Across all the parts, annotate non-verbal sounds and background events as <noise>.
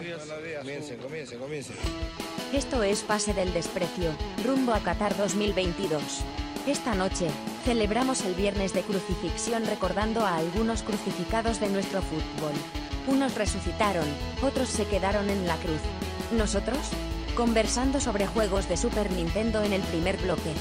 Comiencen, comiencen, comiencen. Esto es Pase del Desprecio, rumbo a Qatar 2022. Esta noche, celebramos el viernes de crucifixión recordando a algunos crucificados de nuestro fútbol. Unos resucitaron, otros se quedaron en la cruz. Nosotros, conversando sobre juegos de Super Nintendo en el primer bloque.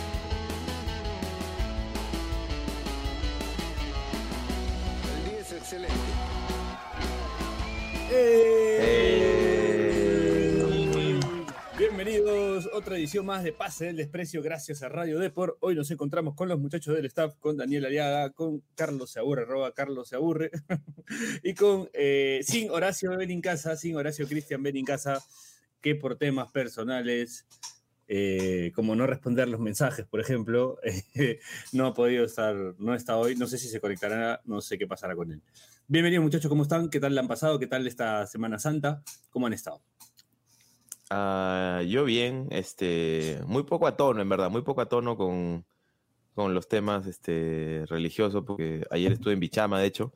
Otra edición más de Pase del Desprecio, gracias a Radio Deport. Hoy nos encontramos con los muchachos del staff, con Daniel Aliaga, con Carlos Se Aburre, arroba Carlos Se Aburre, <laughs> y con, eh, sin Horacio Benincasa, sin Horacio Cristian Benincasa, que por temas personales, eh, como no responder los mensajes, por ejemplo, <laughs> no ha podido estar, no está hoy, no sé si se conectará, no sé qué pasará con él. Bienvenidos muchachos, ¿cómo están? ¿Qué tal le han pasado? ¿Qué tal esta Semana Santa? ¿Cómo han estado? Ah, yo bien, este, muy poco a tono, en verdad, muy poco a tono con, con los temas este, religiosos, porque ayer estuve en Bichama, de hecho.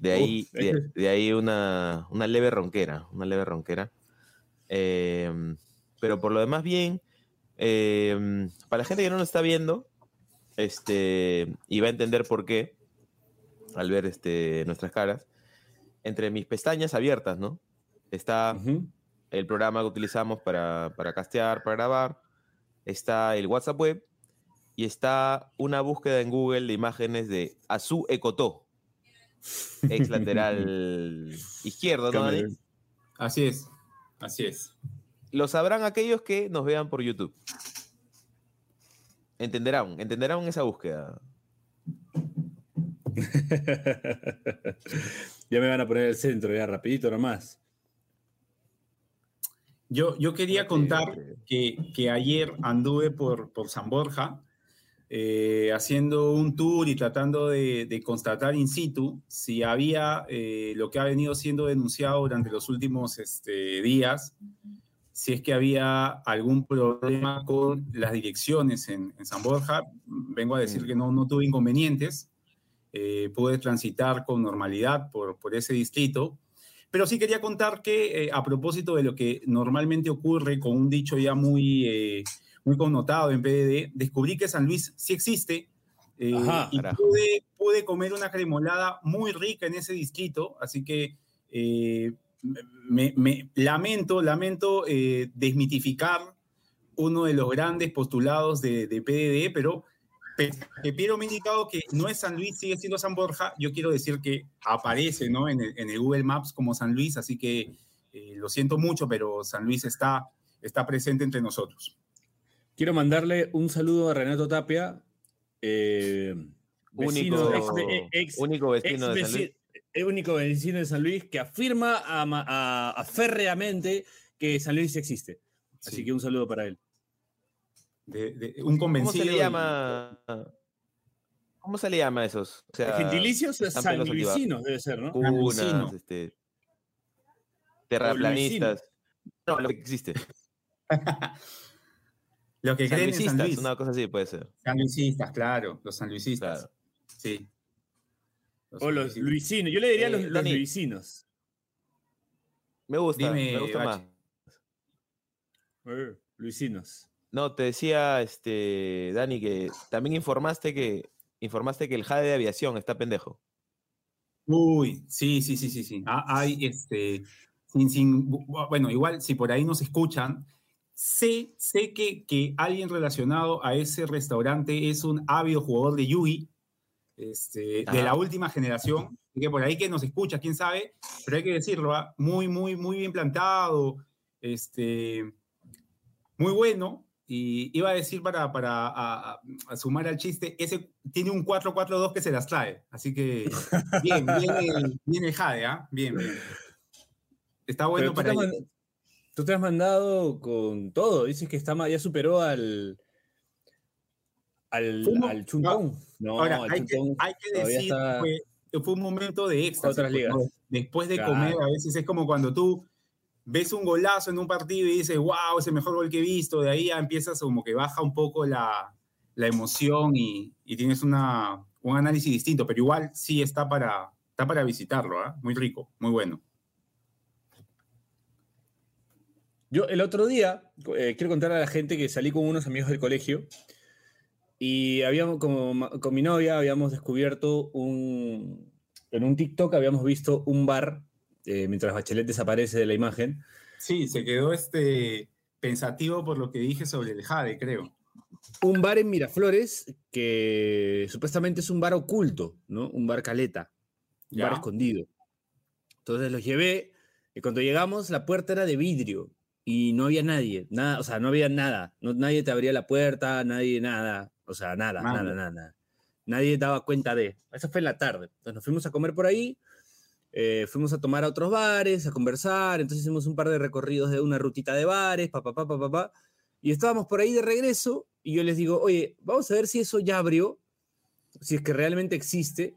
De ahí, Uf, de, ahí una, una leve ronquera, una leve ronquera. Em, pero por lo demás, bien. Em, para la gente que no nos está viendo, este, y va a entender por qué, al ver este, nuestras caras, entre mis pestañas abiertas, ¿no? Está. El programa que utilizamos para, para castear, para grabar, está el WhatsApp web y está una búsqueda en Google de imágenes de Azu Ecotó, ex lateral <laughs> izquierdo, ¿no, Dani? Así es, así es. Lo sabrán aquellos que nos vean por YouTube. Entenderán, entenderán esa búsqueda. <laughs> ya me van a poner el centro, ya rapidito nomás. Yo, yo quería contar que, que ayer anduve por, por San Borja eh, haciendo un tour y tratando de, de constatar in situ si había eh, lo que ha venido siendo denunciado durante los últimos este, días, si es que había algún problema con las direcciones en, en San Borja. Vengo a decir Mm. que no, no tuve inconvenientes, eh, pude transitar con normalidad por, por ese distrito. Pero sí quería contar que eh, a propósito de lo que normalmente ocurre con un dicho ya muy, eh, muy connotado en PDD, descubrí que San Luis sí existe eh, Ajá, y pude, pude comer una cremolada muy rica en ese distrito, así que me, me- lamento, lamento desmitificar uno de los grandes postulados de, de PDD, pero Piero me ha indicado que no es San Luis, sigue siendo San Borja, yo quiero decir que aparece ¿no? en, el, en el Google Maps como San Luis, así que eh, lo siento mucho, pero San Luis está, está presente entre nosotros. Quiero mandarle un saludo a Renato Tapia, eh, vecino, Único, ex- ex- único ex vecino de San Luis. el único vecino de San Luis que afirma ama- a- a- férreamente que San Luis existe. Así Sí. que un saludo para él. De- de- un ¿Cómo convencido. se le llama? ¿Cómo se le llama a esos? O sea, Gentilicios están San pelos activados. Luisinos debe ser, ¿no? Cunas, este, terraplanistas. No, lo que existe. <laughs> Lo que creen en San Sanluisistas, Luis. una cosa así puede ser. San Luisistas, claro, los sanluisistas. Claro. Sí. Los O los sanluisistas. luisinos. Yo le diría Eh, los, los luisinos. Me gusta, Dime, me gusta más. Eh, luisinos. No, te decía, este, Dani, que también informaste que informaste que el JADE de aviación está pendejo. Uy, sí, sí, sí, sí, sí. Ah, hay, este, sin, sin, bu- bueno, igual si por ahí nos escuchan, sé, sé que, que alguien relacionado a ese restaurante es un ávido jugador de Yugi, este, de la última generación, que por ahí que nos escucha, quién sabe, pero hay que decirlo, ¿ah? muy, muy, muy bien plantado, este, muy bueno. Y iba a decir para, para a- a- a sumar al chiste, ese tiene un 4-4-2 que se las trae. Así que bien, bien <laughs> el, bien el Jade, ¿ah? Bien, bien. Está bueno tú, para te tú te has mandado con todo. Dices que está, ya superó al. Al, Fumo- al Chuntón. No, Ahora, el hay que, hay que decir está- que fue, fue un momento de éxtasis. Otras ligas. Después de Claro. comer, a veces es como cuando tú ves un golazo en un partido y dices, wow, es el mejor gol que he visto. De ahí empiezas como que baja un poco la, la emoción y, tienes una, un análisis distinto, pero igual sí está para, está para visitarlo, ¿ah? Muy rico, muy bueno. Yo el otro día, eh, quiero contar a la gente que salí con unos amigos del colegio y habíamos, con mi novia, habíamos descubierto un, en un TikTok habíamos visto un bar, eh, mientras Bachelet desaparece de la imagen, Sí, se quedó este pensativo por lo que dije sobre el Jade, creo. un bar en Miraflores que supuestamente es un bar oculto, ¿no? Un bar caleta, un Ya. bar escondido. Entonces los llevé y cuando llegamos la puerta era de vidrio y no había nadie, nada, o sea, no había nada, no, nadie te abría la puerta, nadie nada, o sea, nada, nada, nada, nada. Nadie daba cuenta de. Eso fue en la tarde. Entonces nos fuimos a comer por ahí, eh, fuimos a tomar a otros bares, a conversar, entonces hicimos un par de recorridos de una rutita de bares, papá, papá, papá, y estábamos por ahí de regreso y yo les digo, oye, vamos a ver si eso ya abrió, si es que realmente existe.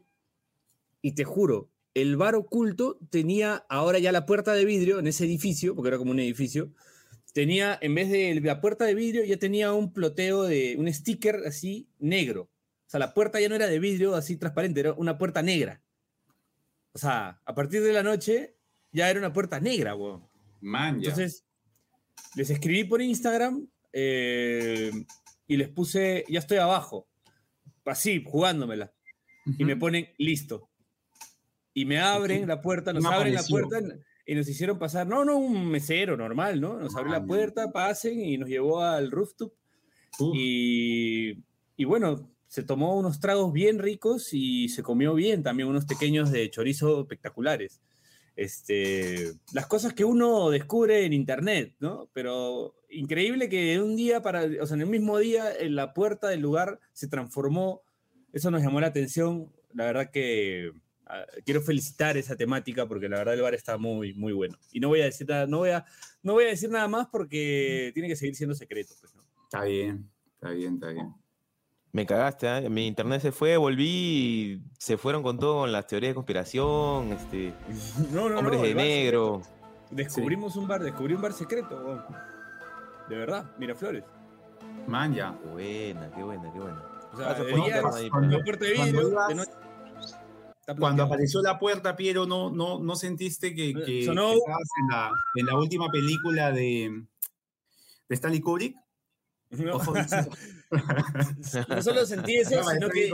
Y te juro, el bar oculto tenía ahora ya la puerta de vidrio en ese edificio, porque era como un edificio, tenía, en vez de la puerta de vidrio, ya tenía un ploteo de un sticker así negro. O sea, la puerta ya no era de vidrio así transparente, era una puerta negra. O sea, a partir de la noche ya era una puerta negra, weón. Man, ya. Entonces, les escribí por Instagram eh, y les puse, ya estoy abajo, así, jugándomela. Y me ponen, listo. Y me abren la puerta, nos ¿Quién abren la puerta y nos hicieron pasar, no, no, un mesero normal, ¿no? Nos abrió Ah, la puerta, pasen y nos llevó al rooftop. Y, y bueno, se tomó unos tragos bien ricos y se comió bien también unos pequeños de chorizo espectaculares. Este, las cosas que uno descubre en internet, ¿no? Pero increíble que un día para, o sea, en el mismo día, en la puerta del lugar se transformó. Eso nos llamó la atención. La verdad que ah, quiero felicitar esa temática porque la verdad el bar está muy, muy bueno. Y no voy a decir nada, no voy a, no voy a decir nada más porque tiene que seguir siendo secreto. Pues, ¿no? Está bien, está bien, está bien. Me cagaste, ¿ah? mi internet se fue, volví y se fueron con todo con las teorías de conspiración, este, <laughs> No, no, hombres no, de negro. Descubrimos un bar, descubrí un bar secreto. De verdad, Miraflores. Man, ya. Qué buena, qué buena, qué buena. O sea, ahí, cuando- ibas- apareció la puerta, Piero, ¿no, no, no sentiste que, que- Eh, Sonó- que estabas en la, en la última película de, de Stanley Kubrick? <laughs> No, solo sentí eso, No, sino que,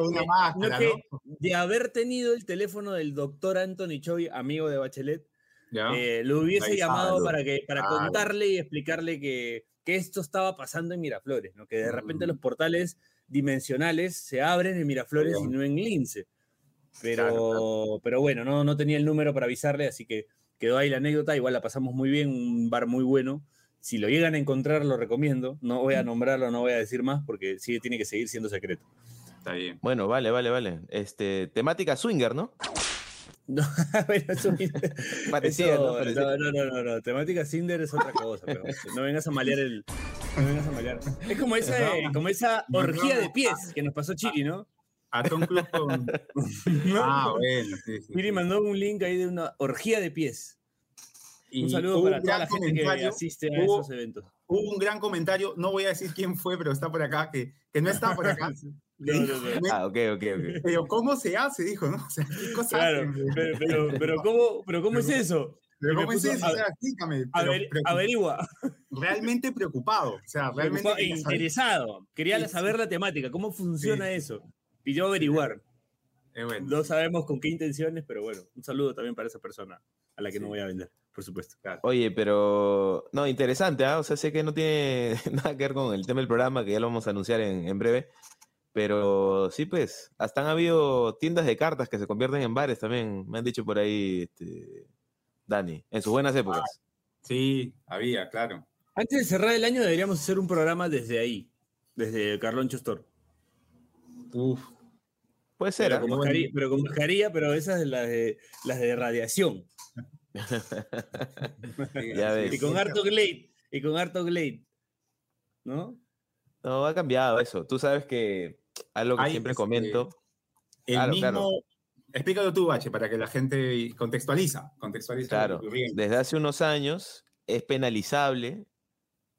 de haber tenido el teléfono del doctor Anthony Choi, amigo de Bachelet, eh, lo hubiese llamado para, que, para Claro. contarle y explicarle que, que esto estaba pasando en Miraflores, ¿no? que de repente Mm. los portales dimensionales se abren en Miraflores y no en Lince. Pero, Claro, pero bueno, no, no tenía el número para avisarle, así que quedó ahí la anécdota. Igual la pasamos muy bien, un bar muy bueno. Si lo llegan a encontrar, lo recomiendo. No voy a nombrarlo, no voy a decir más porque sí tiene que seguir siendo secreto. Está bien. Bueno, vale, vale, vale. Este, temática swinger, ¿no? <laughs> No, <laughs> bueno, eso, <laughs> Parecía, eso- ¿no? Parecía. no, no, no, no, no, Temática Cinder es otra cosa, pero no vengas a malear el. No vengas a malear. Es como esa, como esa orgía de pies que nos pasó Chiri, ¿no? A Tom Cruise con... Ah, bueno, sí, sí, Chiri sí. mandó un link ahí de una orgía de pies. Y Un saludo para un toda la gente que asiste a hubo- esos eventos. Hubo un gran comentario, no voy a decir quién fue, pero está por acá, que, que no está por acá. <laughs> No, no, no. Ah, ok, ok, ok. Pero ¿cómo se hace? Dijo, ¿no? <laughs> O sea, ¿qué cosa Claro, hacen? pero, pero, <laughs> pero ¿cómo, pero ¿cómo es eso? Pero ¿cómo es eso? a- O sea, explícame. Pero Aver- preocup- averigua. realmente preocupado. O sea, realmente. Preocupado interesado. Quería Sí, sí. saber la temática, cómo funciona Sí. eso. Pidió averiguar. Eh, bueno, No sabemos con qué intenciones, pero bueno, un saludo también para esa persona a la que no voy a vender, por supuesto. Oye, pero. No, interesante, ¿ah? O sea, sé que no tiene <laughs> nada que ver con el tema del programa, que ya lo vamos a anunciar en, en breve. Pero sí, pues, hasta han habido tiendas de cartas que se convierten en bares también. Me han dicho por ahí, este, Dani, en sus buenas épocas. sí, había, claro. Antes de cerrar el año deberíamos hacer un programa desde ahí, desde Carlón Chostor. Uf, Puede ser, Pero ¿ah? con, mascarilla, pero con mascarilla, pero esas las de, las de radiación. <laughs> Ya ves. Y con harto Glade. Y con harto Glade. ¿No? No, ha cambiado eso. Tú sabes que algo que siempre este, comento. El Claro, mismo. claro. Explícalo tú, Bache, para que la gente contextualiza. Contextualiza. Claro, desde hace unos años es penalizable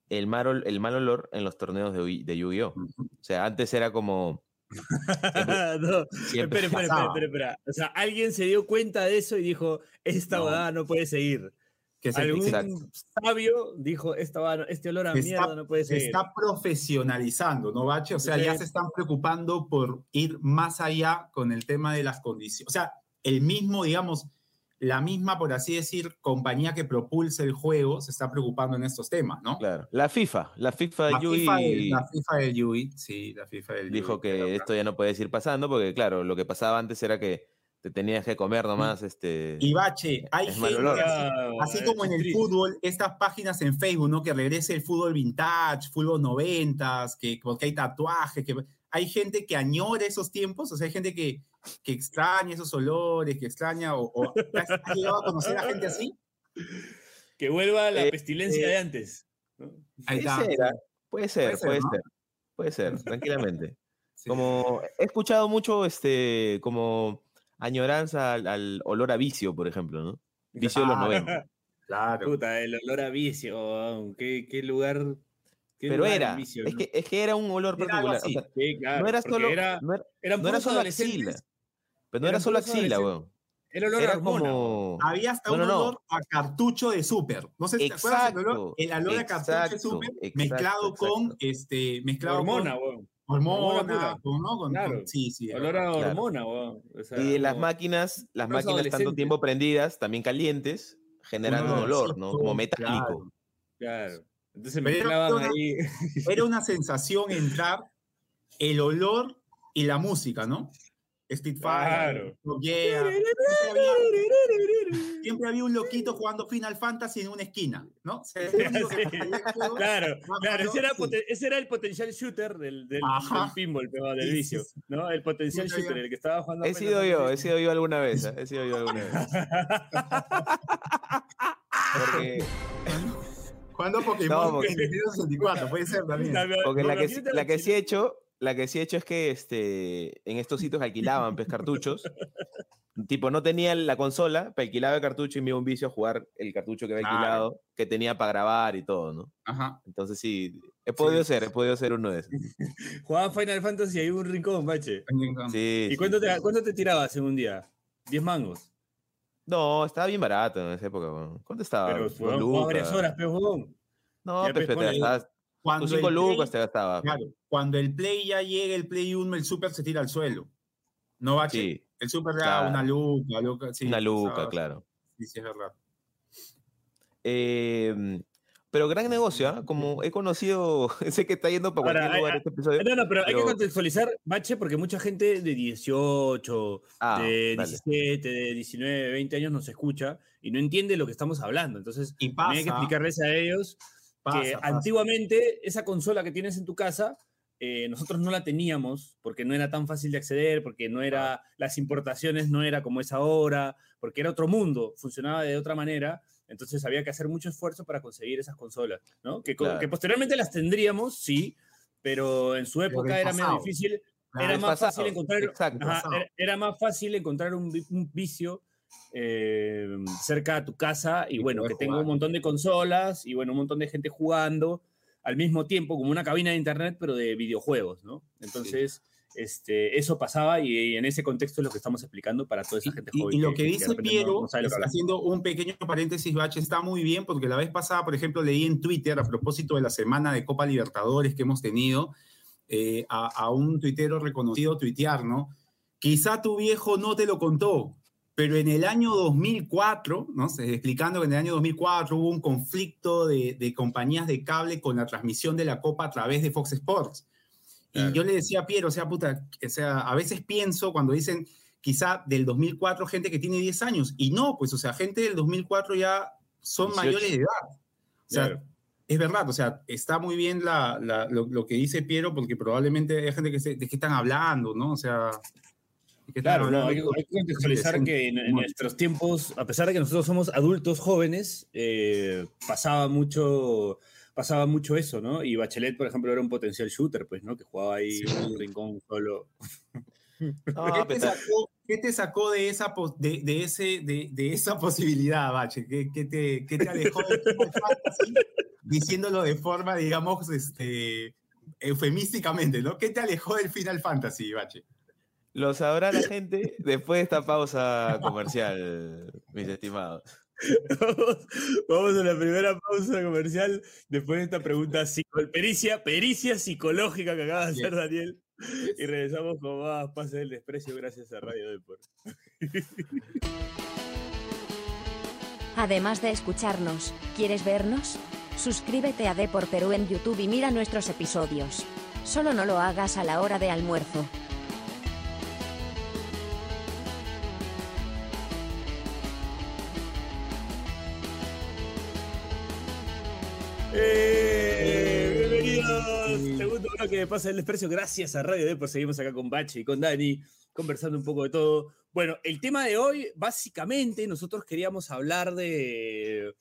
el mal, ol- el mal olor en los torneos de, de Yu-Gi-Oh! O sea, antes era como. <laughs> no, espera, espera, espera, espera, espera. O sea, alguien se dio cuenta de eso y dijo, esta No. bodada no puede seguir. Que se, Algún Exacto. sabio dijo, Esta este olor a Se mierda está- no puede se ser. está profesionalizando, ¿no, Bache? O sea, ya se están preocupando por ir más allá con el tema de las condiciones. O sea, el mismo, digamos, la misma, por así decir, compañía que propulsa el juego se está preocupando en estos temas, ¿no? Claro. La FIFA, la FIFA, La, Yui FIFA del, la FIFA del Yui, sí, la FIFA del dijo Yui, que esto ya no puede ir pasando porque, claro, lo que pasaba antes era que te tenías que comer nomás este... Y Bache, hay gente, olor. así, como en el triste. fútbol, estas páginas en Facebook, ¿no? Que regrese el fútbol vintage, fútbol noventas, que porque hay tatuajes, que hay gente que añora esos tiempos, o sea, hay gente que, que extraña esos olores, que extraña, o, o ¿has, has llegado a conocer a gente así? Que vuelva la Eh, pestilencia eh, de antes. ¿no? Ahí Puede está. ser, ¿ah? puede ser, Puede ser, puede ¿no? ser, puede ser, tranquilamente. <laughs> Sí. Como he escuchado mucho, este, como añoranza al, al olor a vicio, por ejemplo, ¿no? Vicio de los Ah, 90. Claro. Puta, el olor a vicio. ¿Qué, qué lugar. Pero era, vicio, es ¿no? que, es que era un olor Era particular. o así. sea, Sí, claro, no era solo, era- no era, eran no era puros solo axila, pero no era solo axila, weón. El olor a Era hormona, weón. como... Había hasta No, un no, no. olor a cartucho de súper. No sé si te acuerdas del olor, el olor a cartucho de Exacto, súper exacto, mezclado con exacto. este mezclado hormona, con weón. hormona, hormona pura. con- ¿no? Con- Claro. con- sí, sí. Olor a Claro. hormona, weón. O sea, Y las como- máquinas, las máquinas tanto tiempo prendidas, también calientes, generando un olor, ¿no? Como metálico. Claro. Entonces era mezclaban una- ahí. Era una <laughs> sensación entrar el olor y la música, ¿no? Spitfire, Claro. Top Gear. Siempre había, siempre había un loquito jugando Final Fantasy en una esquina, ¿no? <laughs> Sí. juego. Claro, claro, ese era, Sí. ese era el potencial shooter del, del, del pinball, pero del vicio, sí. ¿no? El potencial shooter, el que estaba jugando. He sido yo, he sido yo alguna vez, he sido yo alguna vez. <laughs> Porque, Jugando Pokémon No, porque- en Nintendo 64, puede ser también. Porque la que, la que sí he hecho, la que sí he hecho es que este, en estos sitios alquilaban pues, cartuchos. <laughs> Tipo, no tenía la consola, pero alquilaba el cartucho y me iba a un vicio a jugar el cartucho que había Claro. alquilado, que tenía para grabar y todo, ¿no? Ajá. Entonces sí, he podido ser, he podido ser uno de esos. <laughs> Jugaba Final Fantasy y hay un rincón, bache. Sí, ¿Y sí, cuánto sí. te, cuánto te tirabas en un día? ¿10 mangos? No, estaba bien barato en esa época. weón. ¿Cuánto estaba? Pero varias lucas. horas, pero huevón. No, pues, pues, pero te gastabas Cuando cinco el Play- lucas te gastaba. Claro, cuando el Play ya llega, el Play 1, el Super se tira al suelo. No va Sí, El Super da claro. una luca, luca, sí, una luca, estaba- claro. Sí, sí, es verdad. Eh, pero gran negocio, ¿ah? Como he conocido, <laughs> sé que está yendo para Ahora, cualquier hay- este episodio. No, no, pero, hay que contextualizar, Bache, porque mucha gente de 18, Ah, de dale. 17, de 19, 20 años nos escucha y no entiende lo que estamos hablando. Entonces, Y hay que explicarles a ellos pasa, que pasa. antiguamente esa consola que tienes en tu casa, eh, nosotros no la teníamos porque no era tan fácil de acceder, porque no era, las importaciones no era como es ahora, porque era otro mundo, funcionaba de otra manera, entonces había que hacer mucho esfuerzo para conseguir esas consolas, ¿no? Que, Claro. que posteriormente las tendríamos, sí, pero en su época era pasado. difícil, Claro, era más pasado, fácil encontrar, Exacto. ajá, era, era más fácil encontrar un, un vicio eh, cerca de tu casa y Y bueno, que tenga un montón de consolas y bueno, un montón de gente jugando al mismo tiempo, como una cabina de internet, pero de videojuegos, ¿no? Entonces, este, eso pasaba y, en ese contexto es lo que estamos explicando para toda esa gente y- joven. y lo que- dice no- Piero, no lo haciendo un pequeño paréntesis, Bache, está muy bien, porque la vez pasada, por ejemplo, leí en Twitter, a propósito de la semana de Copa Libertadores que hemos tenido, eh, a, a un tuitero reconocido tuitear, ¿no? Quizá tu viejo no te lo contó, pero en el año 2004, ¿no? Explicando que en el año 2004 hubo un conflicto de, de compañías de cable con la transmisión de la Copa a través de Fox Sports. Claro. Y yo le decía a Piero, o sea, puta, o sea, a veces pienso cuando dicen quizá del 2004 gente que tiene 10 años, y no, pues, o sea, gente del 2004 ya son 18. mayores de edad. O sea, Claro. es verdad, o sea, está muy bien la, la- lo, lo que dice Piero, porque probablemente hay gente que se, de qué están hablando, ¿no? O sea, ¿de qué están Claro, no, hay, que- hay que contextualizar que en, en nuestros tiempos, a pesar de que nosotros somos adultos jóvenes, eh, pasaba mucho pasaba mucho eso, ¿no? Y Bachelet, por ejemplo, era un potencial shooter, pues, ¿no? Que jugaba ahí en un rincón solo. <laughs> ¿Qué, te sacó, qué te sacó de esa, de, de ese, de, de esa posibilidad, Bache? ¿Qué, qué te, qué te alejó del Final Fantasy? Diciéndolo de forma, digamos, este, eufemísticamente, ¿no? ¿Qué te alejó del Final Fantasy, Bache? Lo sabrá la gente después de esta pausa comercial, mis estimados. <laughs> Vamos, vamos a la primera pausa comercial después de esta pregunta pericia, pericia psicológica que acaba de hacer Daniel. Y regresamos con más Pase del Desprecio gracias a Radio Deport. <laughs> Además de escucharnos, ¿quieres vernos? Suscríbete a Depor Perú en YouTube y mira nuestros episodios. Solo no lo hagas a la hora de almuerzo. ¡Eh! Bienvenidos. Segundo bloque de Pase del Desprecio. Gracias a Radio Deport. Seguimos acá con Bache y con Dani, conversando un poco de todo. Bueno, el tema de hoy, básicamente, nosotros queríamos hablar de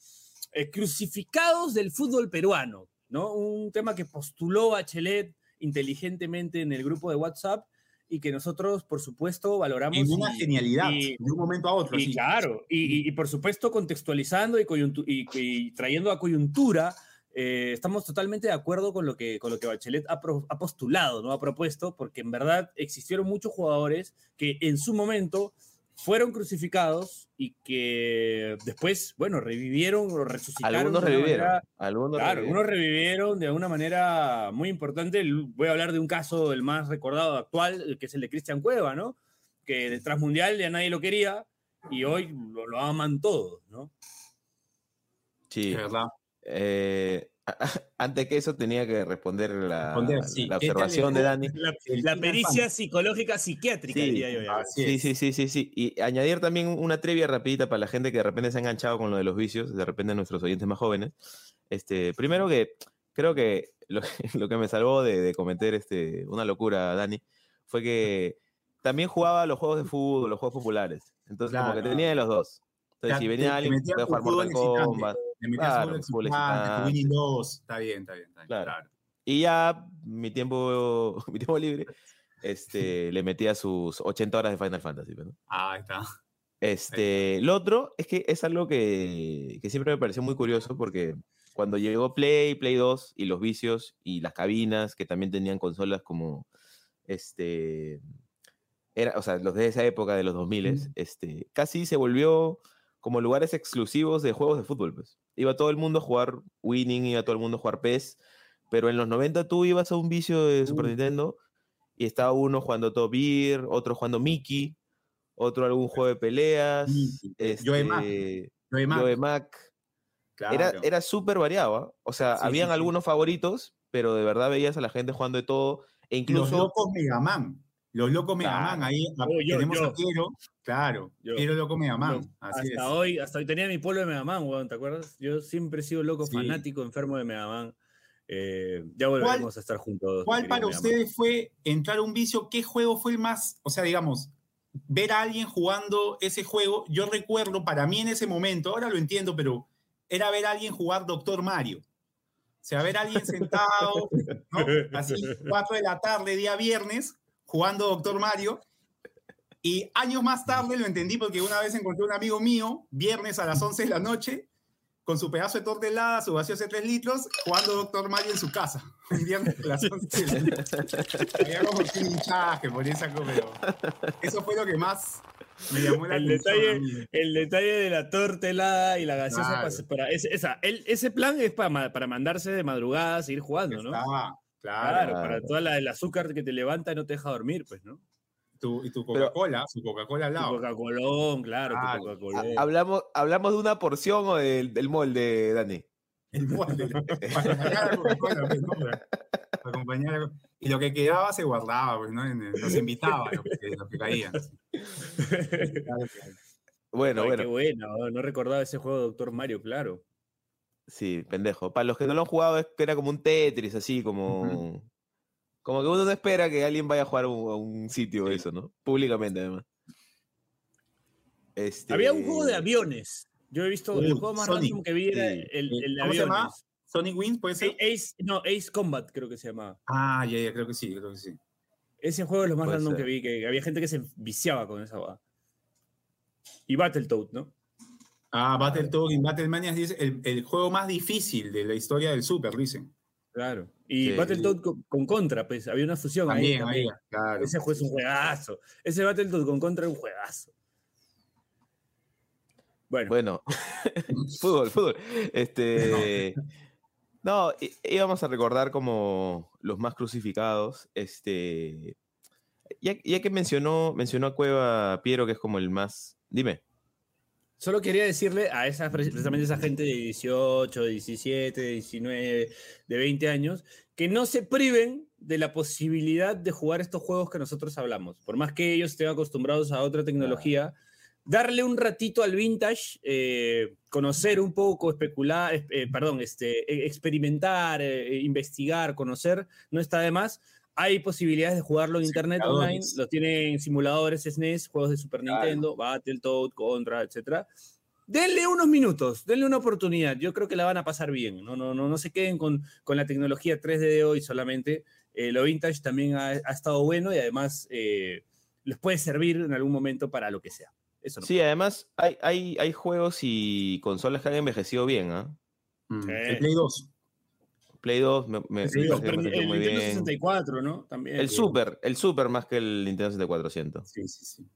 eh, crucificados del fútbol peruano, ¿no? Un tema que postuló Bachelet inteligentemente en el grupo de WhatsApp y que nosotros, por supuesto, valoramos. En una y- genialidad, y- de un momento a otro. y así. claro, y, y- por supuesto contextualizando y trayendo a coyuntura, eh, estamos totalmente de acuerdo con lo que, con lo que Bachelet ha, pro- ha postulado, ¿no? ha propuesto, porque en verdad existieron muchos jugadores que en su momento fueron crucificados y que después, bueno, revivieron o resucitaron. Algunos revivieron. manera- Algunos Claro, revivieron. algunos revivieron de una manera muy importante. Voy a hablar de un caso, el más recordado actual, el que es el de Cristian Cueva, ¿no? Que del Transmundial ya nadie lo quería y hoy lo, lo aman todos, ¿no? Sí. Es verdad. Eh, <laughs> antes que eso tenía que responder la, Responder, sí. la ¿Qué tal observación de Dani. La, la pericia psicológica psiquiátrica, Sí. diría yo. Sí, sí, sí, sí, sí. Y añadir también una trivia rapidita para la gente que de repente se ha enganchado con lo de los vicios, de repente nuestros oyentes más jóvenes. Este, primero que creo que lo, <laughs> lo que me salvó de, de cometer este, una locura, Dani, fue que también jugaba los juegos de fútbol, los juegos populares. Entonces, como que Claro. tenía de los dos. Entonces, Ya, si venía te alguien con jugar Mortal. Kombat, Le metías Claro, Winning 2. Está bien, está bien. Está bien. Claro. Claro. Y ya mi tiempo, <laughs> mi tiempo libre, este, <laughs> le metía sus 80 horas de Final Fantasy. pues, ¿no? Ah, ahí está. Este, lo otro es que es algo que, que siempre me pareció muy curioso porque cuando llegó Play, Play 2 y los vicios y las cabinas que también tenían consolas como este era, o sea, los de esa época de los 2000 este, casi se volvió como lugares exclusivos de juegos de fútbol, pues. Iba todo el mundo a jugar Winning, iba todo el mundo a jugar PES, pero en los 90 tú ibas a un vicio de Super Uh. Nintendo y estaba uno jugando Top Gear, otro jugando Mickey, otro algún juego de peleas, Mickey, este, Joe Mac, Joe Mac, Joe Mac. claro. Era, era súper variado, ¿ah? O sea, Sí, habían sí, sí. algunos favoritos, pero de verdad veías a la gente jugando de todo, e Los incluso... locos Megaman. Los locos Megaman. Claro. Ahí Oh, yo, tenemos yo. a Piero. Claro. Yo. Piero Loco Megaman. Así hasta es. hoy, hasta hoy tenía mi pueblo de Mega Man, weón, ¿te acuerdas? Yo siempre he sido loco, Sí. fanático, enfermo de Mega Man. Eh, ya volveremos a estar juntos. ¿Cuál para ustedes fue entrar a un vicio? ¿Qué juego fue el más? O sea, digamos, ver a alguien jugando ese juego. Yo recuerdo, para mí en ese momento, ahora lo entiendo, pero era ver a alguien jugar Doctor Mario. O sea, ver a alguien sentado, ¿no? <laughs> así, 4 de la tarde, día viernes, jugando Doctor Mario. Y años más tarde lo entendí porque una vez encontré un amigo mío, viernes a las 11 de la noche, con su pedazo de torta helada, su vacío de 3 litros, jugando Doctor Mario en su casa. <laughs> Un viernes a las 11 de la noche. Había como que un hinchaje por esa pero Eso fue lo que más me llamó la El atención. detalle- a. El detalle de la torta helada y la gaseosa Claro. para, para- ese, esa, el- ese plan es para, para mandarse de madrugada, seguir jugando, ¿no? Claro, claro. para toda la, el azúcar que te levanta y no te deja dormir, pues, ¿no? Tu- y tu Coca-Cola, su Coca-Cola al Tu lado. Coca-Colón, claro, tu Coca-Colón. ¿Hablamos, ¿Hablamos de una porción o del, del molde, Dani? El molde, <laughs> para acompañar a la Coca-Cola, pues, ¿no? Para- para acompañar a- Y lo que quedaba se guardaba, pues, ¿no? Los invitaba, los que, los que caían. Claro, <laughs> claro. Bueno, Ay, bueno. Qué bueno, no, no recordaba ese juego de Doctor Mario, claro. Sí, pendejo. Para los que no lo han jugado, es que era como un Tetris, así como. Como que uno no espera que alguien vaya a jugar a un, a un sitio Sí. eso, ¿no? Públicamente, además. Este... Había un juego de aviones. Yo he visto el juego más Sonic. random que vi era Sí. el, el de ¿Cómo se llama? aviones. ¿Sonic Wings puede ser? Ace, no, Ace Combat creo que se llamaba. Ah, ya, ya, creo que sí, creo que sí. Ese juego es lo más Puede random ser. que vi, que había gente que se viciaba con esa. Y Battletoad, ¿no? Ah, Battletoad y Battlemania es el, el juego más difícil de la historia del Super, dicen. Claro. Y Sí. Battletoad con, con Contra, pues había una fusión ahí. También, ahí, claro. Ese juego es un juegazo. Ese Battletoad con Contra es un juegazo. Bueno, Bueno, <laughs> fútbol, fútbol. Este, <laughs> no, í- íbamos a recordar como los más crucificados. Este, ya, ya que mencionó, mencionó a Cueva Piero, que es como el más. Dime. Solo quería decirle a esa, precisamente esa gente de 18, 17, 19, de 20 años, que no se priven de la posibilidad de jugar estos juegos que nosotros hablamos. Por más que ellos estén acostumbrados a otra tecnología, darle un ratito al vintage, eh, conocer un poco, especular, es- eh, perdón, este, e- experimentar, eh, investigar, conocer, no está de más. Hay posibilidades de jugarlo en internet online, lo tienen simuladores SNES, juegos de Super Claro. Nintendo, Battletoad, Contra, etc. Denle unos minutos, denle una oportunidad. Yo creo que la van a pasar bien. No, no, no, no se queden con, con la tecnología 3D de hoy solamente. Eh, lo vintage también ha, ha estado bueno y además eh, les puede servir en algún momento para lo que sea. Eso no. Sí, además hay, hay, hay juegos y consolas que han envejecido bien, ¿ah? Mm, Sí. El Play 2. Play 2 me, me- Sí, me el muy Nintendo bien. 64, ¿no? También. El Super, el Super más que el Nintendo 64, siento. Sí, sí, sí.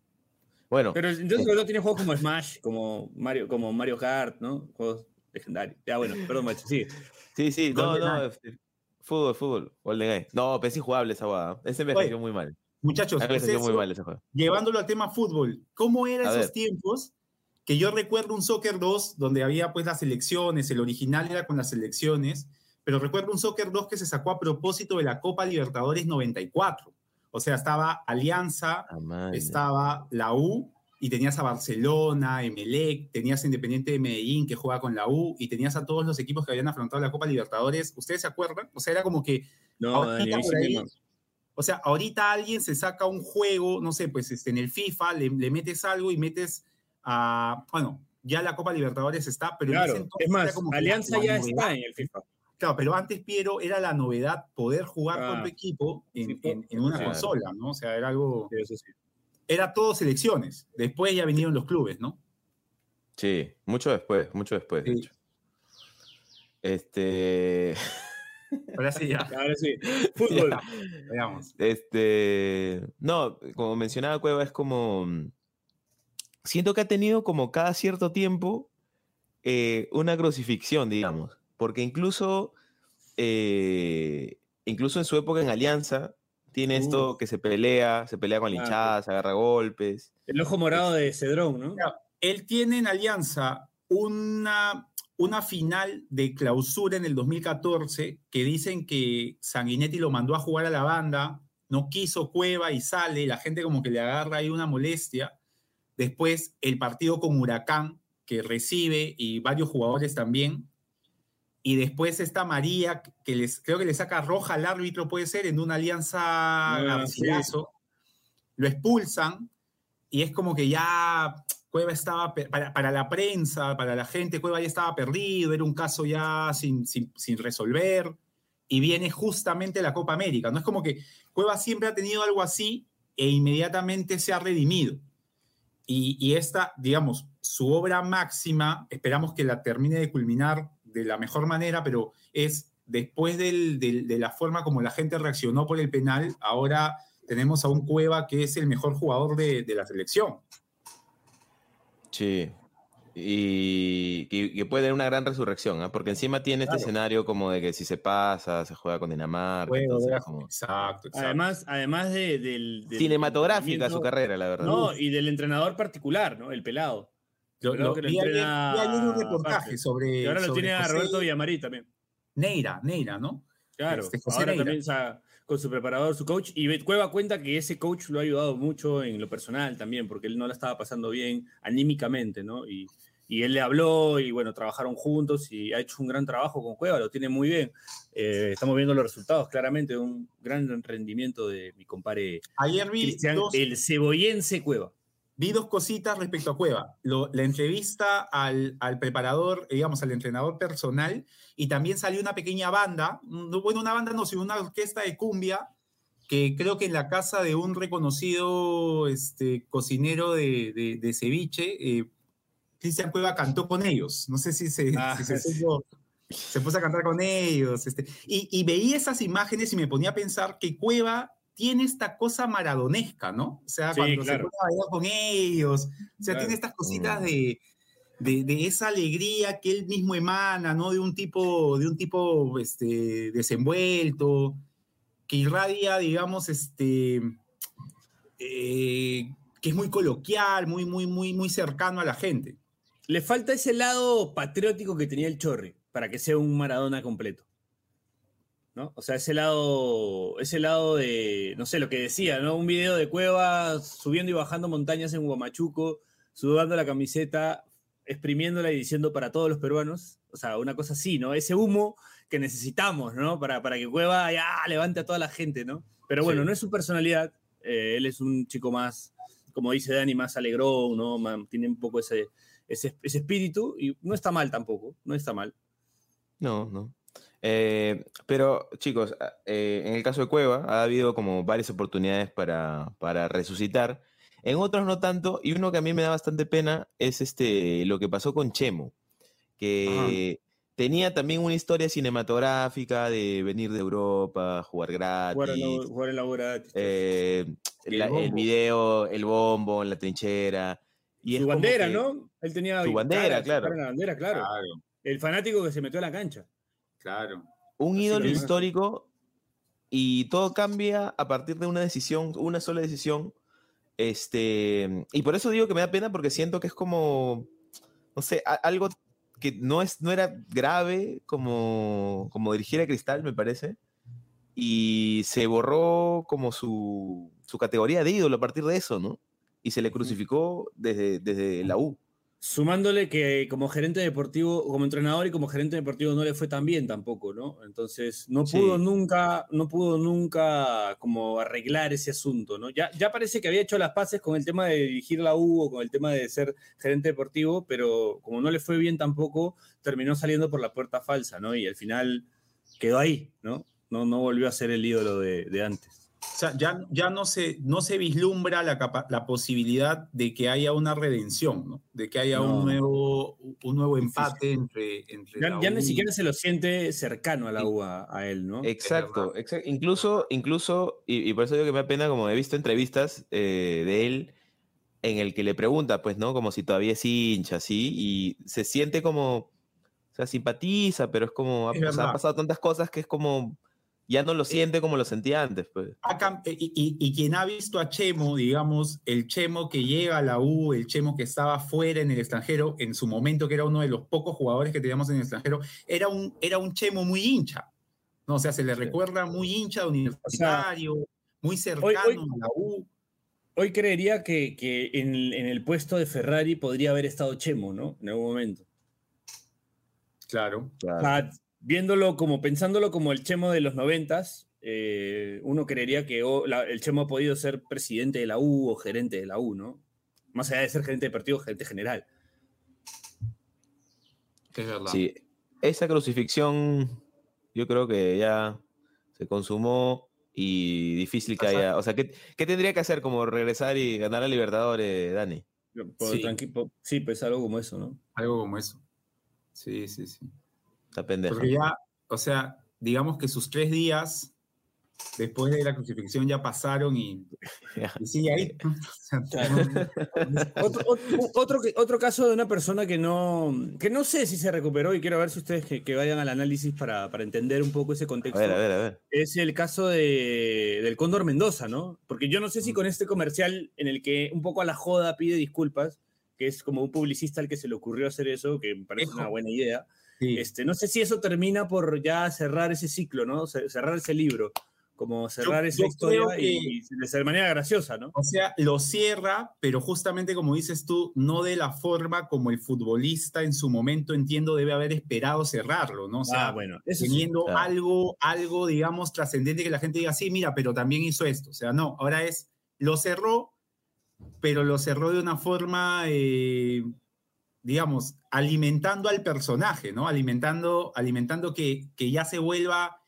Bueno, Pero el Nintendo 64 tiene juegos como Smash, como Mario, como Mario Kart, ¿no? Juegos legendarios. Ya, bueno, perdón, macho, sí. <laughs> sí, sí, no, no, este, fútbol, fútbol, GoldenEye. No, pero es injugable esa guada. Ese envejeció muy mal. Muchachos, Envejeció ustedes- muy mal ese juego. llevándolo al tema fútbol, ¿cómo eran esos ver. tiempos? Que yo recuerdo un Soccer 2 donde había pues las selecciones, el original era con las selecciones, pero recuerdo un Soccer 2 que se sacó a propósito de la Copa Libertadores 94. O sea, estaba Alianza, Ah, estaba la U y tenías a Barcelona, Emelec, tenías a Independiente de Medellín que juega con la U y tenías a todos los equipos que habían afrontado la Copa Libertadores. ¿Ustedes se acuerdan? O sea, era como que No, Ahorita ahí por o sea, ahorita alguien se saca un juego, no sé, pues este, en el FIFA le, le metes algo y metes a. Bueno, ya la Copa Libertadores está, pero en ese Claro, entonces es era más, como Alianza ya está en el FIFA. Claro, pero antes, Piero, era la novedad poder jugar con Ah. tu equipo en, Sí, en- en una claro. consola, ¿no? O sea, era algo. Sí, eso sí. Era todo selecciones. Después ya vinieron los clubes, ¿no? Sí, mucho después, mucho después, de Sí. hecho. Este. <laughs> Ahora sí, ya. Ahora <laughs> sí. Fútbol. Ya, veamos. Este. No, como mencionaba Cueva, es como. Siento que ha tenido como cada cierto tiempo eh, una crucifixión, digamos. Porque incluso. eh, incluso en su época en Alianza, tiene esto que se pelea, se pelea con la Ah, hinchada, se agarra golpes. El ojo morado de Cedrón, ¿no? Claro, Él tiene en Alianza una, una final de clausura en el 2014 que dicen que Sanguinetti lo mandó a jugar a la banda, no quiso Cueva y sale, la gente como que le agarra ahí una molestia. Después el partido con Huracán, que recibe y varios jugadores también. Y después esta María, que les, creo que le saca roja al árbitro, puede ser, en una alianza Ah, sí. Lo expulsan y es como que ya Cueva estaba, para, para la prensa, para la gente, Cueva ya estaba perdido, era un caso ya sin, sin, sin resolver, y viene justamente la Copa América. No es como que Cueva siempre ha tenido algo así e inmediatamente se ha redimido. Y, y esta, digamos, su obra máxima, esperamos que la termine de culminar de la mejor manera, pero es después del- del- de la forma como la gente reaccionó por el penal, ahora tenemos a un Cueva que es el mejor jugador de, de la selección. Sí. Y que, puede tener una gran resurrección, ¿ah? porque encima tiene este Claro. escenario como de que si se pasa, se juega con Dinamarca. Juego, entonces como- Exacto, exacto. Además, además de, del, del- Cinematográfica su carrera, la verdad. No, y del entrenador particular, ¿no? El pelado. Lo- que lo vi ayer un reportaje aparte. sobre. Y ahora lo sobre tiene a Roberto Villamarí también. Neira, Neira, ¿no? Claro, Este, ahora Neira. también está con su preparador, su coach. Y Cueva cuenta que ese coach lo ha ayudado mucho en lo personal también, porque él no la estaba pasando bien anímicamente, ¿no? Y, y él le habló y bueno, trabajaron juntos y ha hecho un gran trabajo con Cueva, lo tiene muy bien. Eh, estamos viendo los resultados claramente un gran rendimiento de mi compadre Ayer vi Cristian, dos, el cebollense Cueva. Vi dos cositas respecto a Cueva. Lo- la entrevista al, al preparador, eh, digamos, al entrenador personal, y también salió una pequeña banda, bueno, una banda no, sino una orquesta de cumbia, que creo que en la casa de un reconocido este, cocinero de, de- de ceviche, eh, Cristian Cueva cantó con ellos. No sé si se, Ah, si se sí. supo- se puso a cantar con ellos. Este, y, y veía esas imágenes y me ponía a pensar que Cueva tiene esta cosa maradonesca, ¿no? O sea, Sí, cuando claro. se pone a bailar con ellos, o sea, Claro. tiene estas cositas Mm. de, de, de esa alegría que él mismo emana, ¿no? De un tipo, de un tipo este, desenvuelto, que irradia, digamos, este, eh, que es muy coloquial, muy, muy, muy, muy cercano a la gente. Le falta ese lado patriótico que tenía el Chorri para que sea un Maradona completo. ¿No? O sea, ese lado, ese lado de, no sé, lo que decía, ¿no? Un video de Cueva subiendo y bajando montañas en Huamachuco, sudando la camiseta, exprimiéndola y diciendo para todos los peruanos. O sea, una cosa así, ¿no? Ese humo que necesitamos, ¿no? Para, para que Cueva ya levante a toda la gente, ¿no? Pero bueno, Sí. no es su personalidad. eh, él es un chico más, como dice Dani, más alegrón, ¿no? Man- tiene un poco ese, ese, ese espíritu y no está mal tampoco, no está mal. No, no. Eh, pero, chicos, a- eh, en el caso de Cueva, ha habido como varias oportunidades para, para resucitar. En otros no tanto, y uno que a mí me da bastante pena es este, lo que pasó con Chemo, que tenía también una historia cinematográfica de venir de Europa, jugar gratis, Jugar en la, jugar en la hora, eh, El la- el, video, el bombo en la trinchera. Y su bandera, ¿no? Él tenía Su bandera, cara, claro. cara en la bandera, claro. Claro, El fanático que se metió a la cancha. Claro. un Así ídolo histórico y todo cambia a partir de una decisión, una sola decisión. Este, y por eso digo que me da pena porque siento que es como, no sé, a- algo que no, es, no era grave como, como dirigir a Cristal, me parece, y se borró como su, su categoría de ídolo a partir de eso, ¿no? Y se le crucificó desde, desde la U. Sumándole que como gerente deportivo, como entrenador y como gerente deportivo no le fue tan bien tampoco, ¿no? Entonces no Sí. pudo nunca, no pudo nunca como arreglar ese asunto, ¿no? Ya, ya parece que había hecho las paces con el tema de dirigir la U o con el tema de ser gerente deportivo, pero como no le fue bien tampoco, terminó saliendo por la puerta falsa, ¿no? Y al final quedó ahí, ¿no? No, no volvió a ser el ídolo de, de antes. O sea, ya, ya no, se, no se vislumbra la, capa- la posibilidad de que haya una redención, ¿no? De que haya No. un, nuevo, un nuevo empate entre, entre Ya, la ya U ni siquiera se lo siente cercano a la Sí. U a, a él, ¿no? Exacto, exacto. Incluso, incluso, y, y por eso digo que me da pena, como he visto entrevistas eh, de él en el que le pregunta, pues, ¿no? Como si todavía es hincha, así, y se siente como, o sea, simpatiza, pero es como, ha, Es o sea, han pasado tantas cosas que es como, ya no lo siente como lo sentía antes, pues. eh, y, y- y quien ha visto a Chemo, digamos, el Chemo que llega a la U, el Chemo que estaba fuera en el extranjero, en su momento que era uno de los pocos jugadores que teníamos en el extranjero, era un, era un Chemo muy hincha. ¿no? O sea, se le recuerda muy hincha universitario, muy cercano hoy- a la U. Hoy creería que, que en, el- en el puesto de Ferrari podría haber estado Chemo, ¿no? En algún momento. Claro. O sea, viéndolo como, pensándolo como el Chemo de los noventas, eh, uno creería que oh, la- el Chemo ha podido ser presidente de la U o gerente de la U, ¿no? Más allá de ser gerente de partido, gerente general. Es verdad. Sí, esa crucifixión yo creo que ya se consumó y difícil que haya, o sea, ¿qué, qué tendría que hacer como regresar y ganar a Libertadores, Dani? Sí. sí, pues algo como eso, ¿no? Algo como eso. Sí, sí, sí. Está pendeja. Porque ya, o sea, digamos que sus tres días después de la crucifixión ya pasaron y, y sigue ahí. <laughs> <laughs> Otro, otro- otro que- otro caso de una persona que no, que no sé si se recuperó y quiero ver si ustedes que, que vayan al análisis para, para entender un poco ese A contexto. ver, a ver, a ver. Es el caso de, del Cóndor Mendoza, ¿no? Porque yo no sé si con este comercial en el que un poco a la joda pide disculpas, que es como un publicista al que se le ocurrió hacer eso, que me parece Ejo. una buena idea. Sí. Este, no sé si eso termina por ya cerrar ese ciclo, ¿no? Ce- Cerrar ese libro, como cerrar esa yo historia creo y, y de manera graciosa, ¿no? O sea, lo cierra, pero justamente como dices tú, no de la forma como el futbolista en su momento, entiendo, debe haber esperado cerrarlo, ¿no? O sea, ah, bueno, eso sí. teniendo claro. algo, algo, digamos, trascendente que la gente diga, sí, mira, pero también hizo esto. O sea, no, ahora es, lo cerró, pero lo cerró de una forma, eh, digamos, alimentando al personaje, ¿no? Alimentando, alimentando que, que ya se vuelva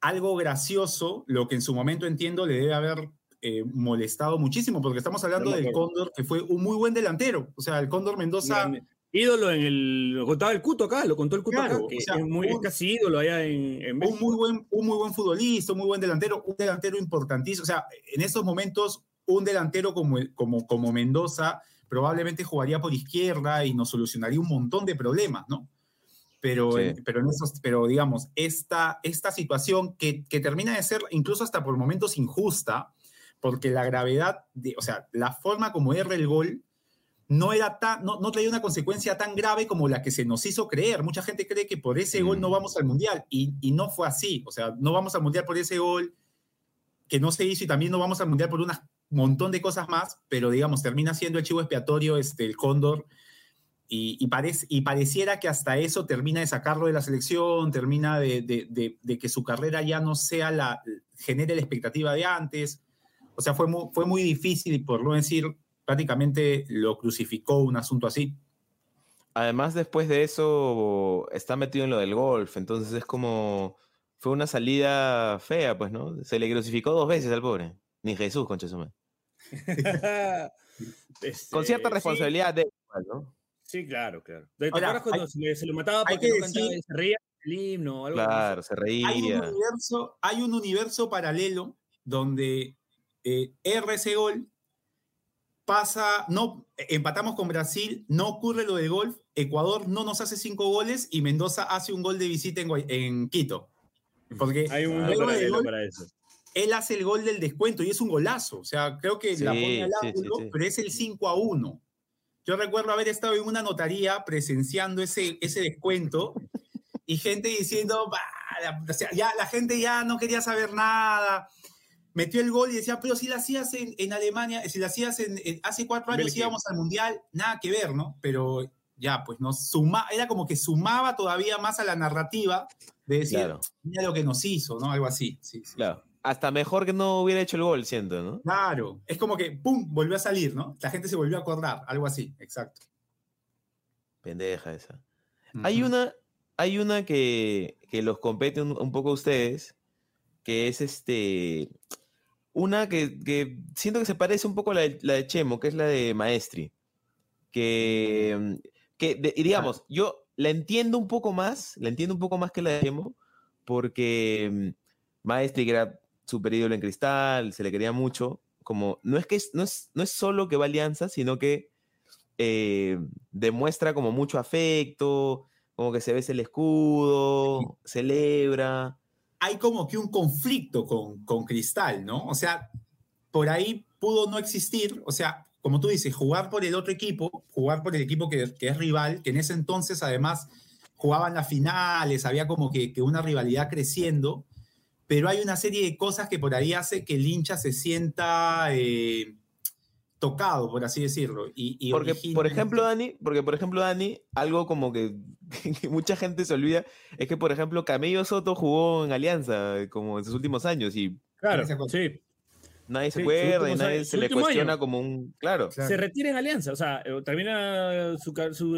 algo gracioso, lo que en su momento entiendo le debe haber eh, molestado muchísimo, porque estamos hablando del. Cóndor, que fue un muy buen delantero. O sea, el Cóndor Mendoza... Ídolo en el. Lo contaba el Cuto acá, lo contó el Cuto Claro, acá, que o sea, es, muy, es un- casi ídolo allá en, en un muy buen, un muy buen futbolista, un muy buen delantero, un delantero importantísimo. O sea, en estos momentos, un delantero como, como, como Mendoza probablemente jugaría por izquierda y nos solucionaría un montón de problemas, ¿no? Pero, Sí. pero, en esos, pero digamos, esta, esta situación que, que termina de ser incluso hasta por momentos injusta, porque la gravedad, de, o sea, la forma como erra el gol no, era tan, no, no traía una consecuencia tan grave como la que se nos hizo creer. Mucha gente cree que por ese gol no Mm. vamos al Mundial y, y no fue así. O sea, no vamos al Mundial por ese gol que no se hizo y también no vamos al Mundial por un montón de cosas más, pero digamos, termina siendo el chivo expiatorio este, el Cóndor y, y, y pareciera que hasta eso termina de sacarlo de la selección, termina de, que su carrera ya no sea la, genere la expectativa de antes. O sea, fue muy, fue muy difícil y por no decir, prácticamente lo crucificó un asunto así. Además, después de eso, está metido en lo del golf, entonces es como. Fue una salida fea, pues, ¿no? Se le crucificó dos veces al pobre. Ni Jesús, concha su. <laughs> Este, Con cierta sí, responsabilidad de. Sí, claro, claro. ¿Te Ahora, acuerdas cuando hay- se, lo mataba porque que no cantaba decir- y se reía el himno o algo Claro, se Hay un, reía. universo, hay un universo paralelo donde eh, erra ese gol, pasa, no, empatamos con Brasil, no ocurre lo de golf, Ecuador no nos hace cinco goles y Mendoza hace un gol de visita en, Quito. Porque Hay un mundo luego paralelo gol, para eso. Él hace el gol del descuento y es un golazo. O sea, creo que la Sí, pone al sí, sí, ángulo, sí. pero es el 5 a 1. Yo recuerdo haber estado en una notaría presenciando ese, ese descuento y gente diciendo, "Bah, la- o sea, ya la gente ya no quería saber nada. Metió el gol y decía, pero si la hacías en, en Alemania, si la hacías en, en- hace cuatro años Bélgica. íbamos al Mundial, nada que ver, ¿no? Pero ya, pues nos suma, era como que sumaba todavía más a la narrativa de decir, Claro, mira lo que nos hizo, ¿no? Algo así. Sí, sí. claro. Hasta mejor que no hubiera hecho el gol, siento, ¿no? Claro, es como que, ¡pum!, volvió a salir, ¿no? La gente se volvió a acordar, algo así, exacto. Pendeja esa. Hay una, hay una que, que los compete un, un poco a ustedes, que es este. Una que, que siento que se parece un poco a la de, la de Chemo, que es la de Maestri. Que, que de- y digamos, yo la entiendo un poco más, la entiendo un poco más que la de Chemo, porque mm, Maestri, que era super ídolo en cristal, se le quería mucho, como, no es que no es, no es solo que va a Alianza, sino que eh, demuestra como mucho afecto, como que se besa el escudo, celebra. Hay como que un conflicto con, con Cristal, ¿no? O sea, por ahí pudo no existir, o sea, como tú dices, jugar por el otro equipo, jugar por el equipo que, que es rival, que en ese entonces además jugaban las finales, había como que, que una rivalidad creciendo, pero hay una serie de cosas que por ahí hace que el hincha se sienta eh, tocado, por así decirlo. Y, y Porque, origina- por ejemplo, Dani, porque, por ejemplo, Dani, algo como que, <laughs> que mucha gente se olvida, es que, por ejemplo, Camello Soto jugó en Alianza como en sus últimos años y Claro, sí. nadie se Sí, acuerda y nadie años- se le cuestiona año. como un... Claro, Claro. Se retira en Alianza, o sea, eh, termina su,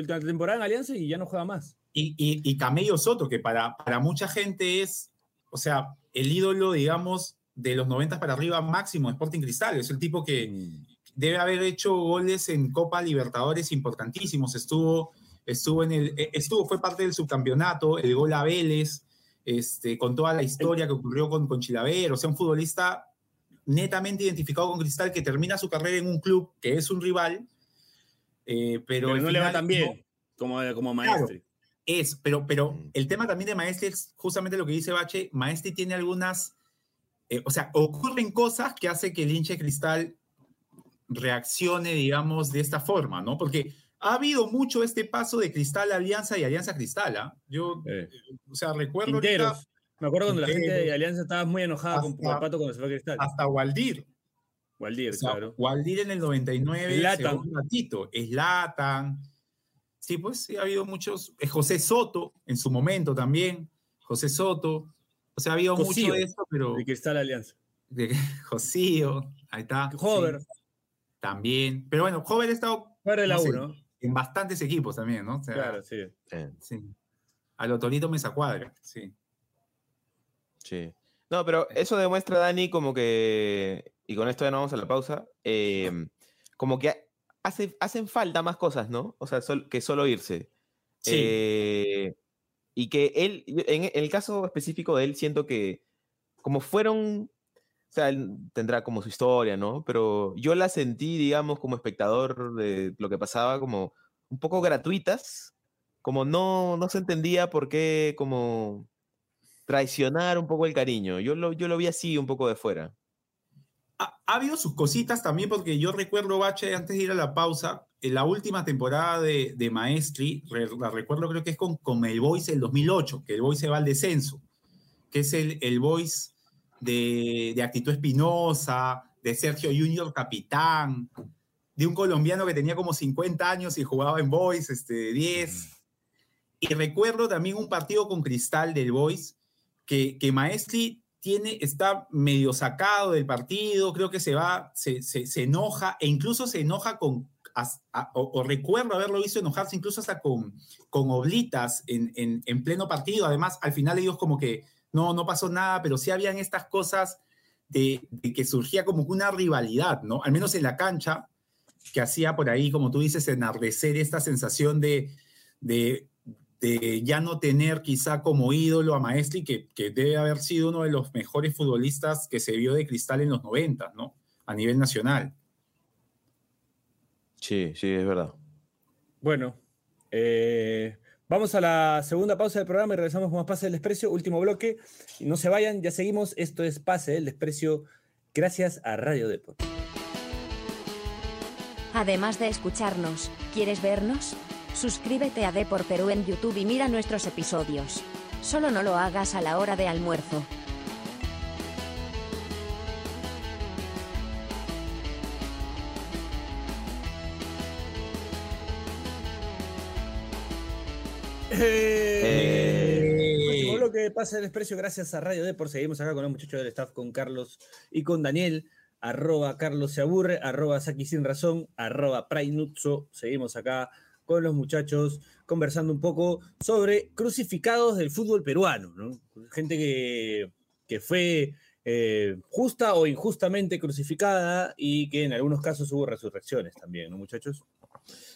temporada en Alianza y ya no juega más. Y, y, y Camello Soto, que para, para mucha gente es, o sea, el ídolo, digamos, de los 90 para arriba máximo de Sporting Cristal. Es el tipo que Mm. debe haber hecho goles en Copa Libertadores importantísimos. Estuvo, estuvo en el, eh, estuvo, fue parte del subcampeonato, el gol a Vélez, este, con toda la historia que ocurrió con, con Chilaver. O sea, un futbolista netamente identificado con Cristal que termina su carrera en un club que es un rival. eh, pero, Pero no le va tan no- bien como, como maestro. Es, pero, pero el tema también de Maestri es justamente lo que dice Bache. Maestri tiene algunas, eh, o sea, ocurren cosas que hace que el hincha de cristal reaccione, digamos, de esta forma, ¿no? Porque ha habido mucho este paso de cristal a alianza y alianza cristal, ¿ah? Yo, Eh, o sea, recuerdo. Me acuerdo cuando la gente de. Alianza estaba muy enojada con Hasta- Pato cuando se fue a Cristal. hasta Waldir. Waldir, O sea, claro. Waldir en el 99, Zlatan. se fue un ratito. Zlatan. Sí, pues sí, ha habido muchos. eh, José Soto, en su momento también. José Soto. O sea, ha habido Cosío, mucho de esto, pero. De Cristal Alianza. de <laughs> Josío, ahí está. Hover. sí, también. Pero bueno, Hover ha estado Fuera de la No sé. 1. en bastantes equipos también, ¿no? O sea, Claro, sí. eh, sí. A lo Torito Mesa Cuadra, sí. sí. No, pero eso demuestra, Dani, como que, y con esto ya no vamos a la pausa, em, como que hace, hacen falta más cosas, ¿no? O sea, sol- que solo irse. Sí. Eh, y que él, en el caso específico de él, siento que como fueron, O sea, él tendrá como su historia, ¿no? Pero yo la sentí, digamos, como espectador de lo que pasaba, como un poco gratuitas, como no, no se entendía por qué, como traicionar un poco el cariño. Yo lo, yo lo vi así, un poco de fuera. Ha, ha habido sus cositas también, porque yo recuerdo, Bache, antes de ir a la pausa, en la última temporada de, de Maestri, re- la recuerdo creo que es con, con el Boys del 2008, que el Boys se va al descenso, que es el, el Boys de, de Actitud Espinosa, de Sergio Junior Capitán, de un colombiano que tenía como 50 años y jugaba en Boys, este, 10. Y recuerdo también un partido con Cristal del Boys, que, que Maestri tiene, está medio sacado del partido, creo que se va, se, se, enoja, e incluso se enoja con, o, recuerdo haberlo visto enojarse incluso hasta con, con oblitas en, en, en pleno partido. Además, al final ellos como que no, no pasó nada, pero sí habían estas cosas de, que surgía como una rivalidad, ¿no? Al menos en la cancha, que hacía por ahí, como tú dices, enardecer esta sensación de, de, de ya no tener quizá como ídolo a Maestri, que, que debe haber sido uno de los mejores futbolistas que se vio de cristal en los 90, ¿no? A nivel nacional. Sí, sí, es verdad. Bueno, eh, vamos a la segunda pausa del programa y regresamos con más Pase del Desprecio, último bloque. Y no se vayan, ya seguimos. Esto es Pase del Desprecio, gracias a Radio Deport. Además de escucharnos, ¿quieres vernos? Suscríbete a Depor Perú en YouTube y mira nuestros episodios. Solo no lo hagas a la hora de almuerzo. Eh, bloque de Pase del Desprecio, gracias a Radio Deport. Seguimos acá con los muchachos del staff, con Carlos y con Daniel. Arroba Carlos se aburre, arroba Saki sin razón, arroba Prainutso. Seguimos acá con los muchachos conversando un poco sobre crucificados del fútbol peruano, ¿no? Gente que, que fue eh, justa o injustamente crucificada y que en algunos casos hubo resurrecciones también, ¿no, muchachos?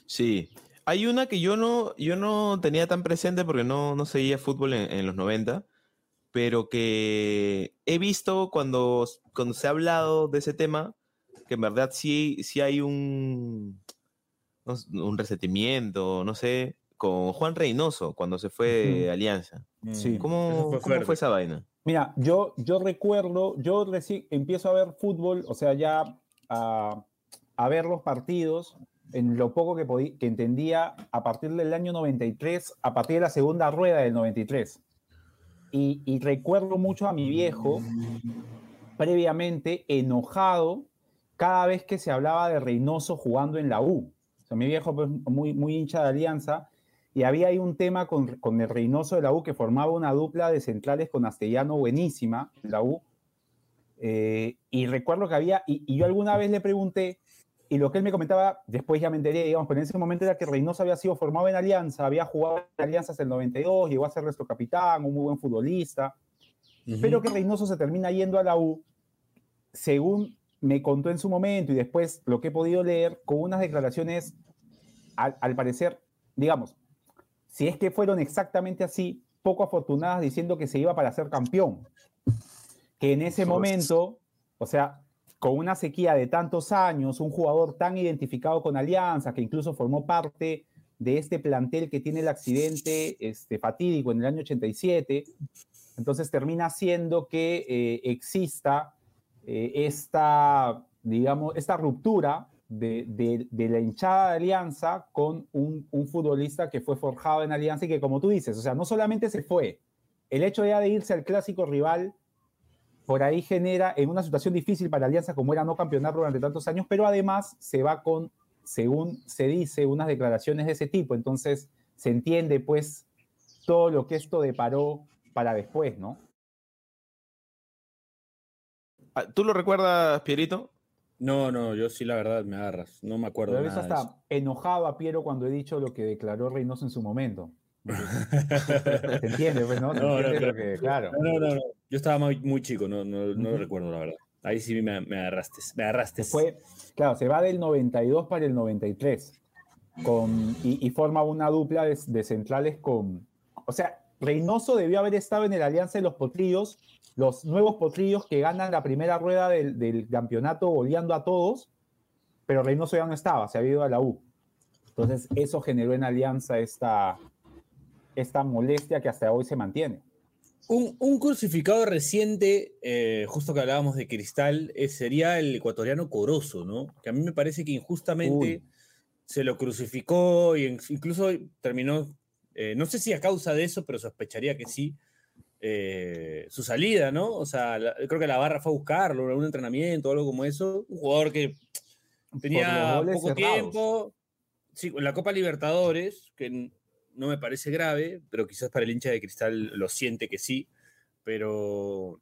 Sí. Hay una que yo no, yo no tenía tan presente porque no, no seguía fútbol en, en los 90, pero que he visto cuando, cuando se ha hablado de ese tema, que en verdad sí, sí hay un, un resentimiento, no sé, con Juan Reynoso cuando se fue de. Alianza. Sí. ¿Cómo, fue cómo fue esa vaina? Mira, yo, yo recuerdo, yo reci- empiezo a ver fútbol, o sea, ya a, a ver los partidos en lo poco que, podí- que entendía a partir del año 93, a partir de la segunda rueda del 93. Y, y recuerdo mucho a mi viejo, previamente enojado cada vez que se hablaba de Reynoso jugando en la U. O sea, mi viejo pues, muy, muy hincha de Alianza, y había ahí un tema con, con el Reynoso de la U que formaba una dupla de centrales con Astellano buenísima en la U. Eh, y recuerdo que había, y, y yo alguna vez le pregunté, y lo que él me comentaba, después ya me enteré, digamos, pero en ese momento era que Reynoso había sido formado en Alianza, había jugado en Alianza hasta el 92, llegó a ser nuestro capitán, un muy buen futbolista, pero que Reynoso se termina yendo a la U, según me contó en su momento y después lo que he podido leer, con unas declaraciones, al, al parecer, digamos, si es que fueron exactamente así, poco afortunadas diciendo que se iba para ser campeón. Que en ese momento, o sea, con una sequía de tantos años, un jugador tan identificado con Alianza, que incluso formó parte de este plantel que tiene el accidente este, fatídico en el año 87, entonces termina haciendo que eh, exista eh, esta, digamos, esta ruptura de, la hinchada de Alianza con un, futbolista que fue forjado en Alianza y que, como tú dices, o sea, no solamente se fue, el hecho de irse al clásico rival por ahí genera en una situación difícil para Alianza como era no campeonar durante tantos años, pero además se va con, según se dice, unas declaraciones de ese tipo. Entonces se entiende pues todo lo que esto deparó para después, ¿no? Ah, ¿Tú lo recuerdas, Pierito? No, no, yo sí, la verdad, me agarras. No me acuerdo Pero eso de hasta enojado a Piero cuando he dicho lo que declaró Reynoso en su momento. <laughs> ¿Se entiende? Pues, ¿no? Se No, no, pero- que, claro. No, no, no, no. Yo estaba muy, muy chico, no, no, no lo recuerdo, la verdad. Ahí sí me, me agarraste. Me agarraste. Se fue, claro, se va del 92 para el 93 con, y, y forma una dupla de, de centrales con, o sea, Reynoso debió haber estado en el Alianza de los Potrillos, los nuevos Potrillos que ganan la primera rueda del, del campeonato goleando a todos, pero Reynoso ya no estaba, se había ido a la U. Entonces, eso generó en Alianza esta, esta molestia que hasta hoy se mantiene. Un, un crucificado reciente, eh, justo que hablábamos de Cristal, eh, sería el ecuatoriano Corozo, ¿no? Que a mí me parece que injustamente Uy. se lo crucificó y incluso terminó, eh, no sé si a causa de eso, pero sospecharía que sí, eh, su salida, ¿no? O sea, la- creo que la barra fue a buscarlo en algún entrenamiento o algo como eso. Un jugador que tenía poco cerrados. tiempo. Sí, la Copa Libertadores, que no me parece grave, pero quizás para el hincha de Cristal lo siente que sí. Pero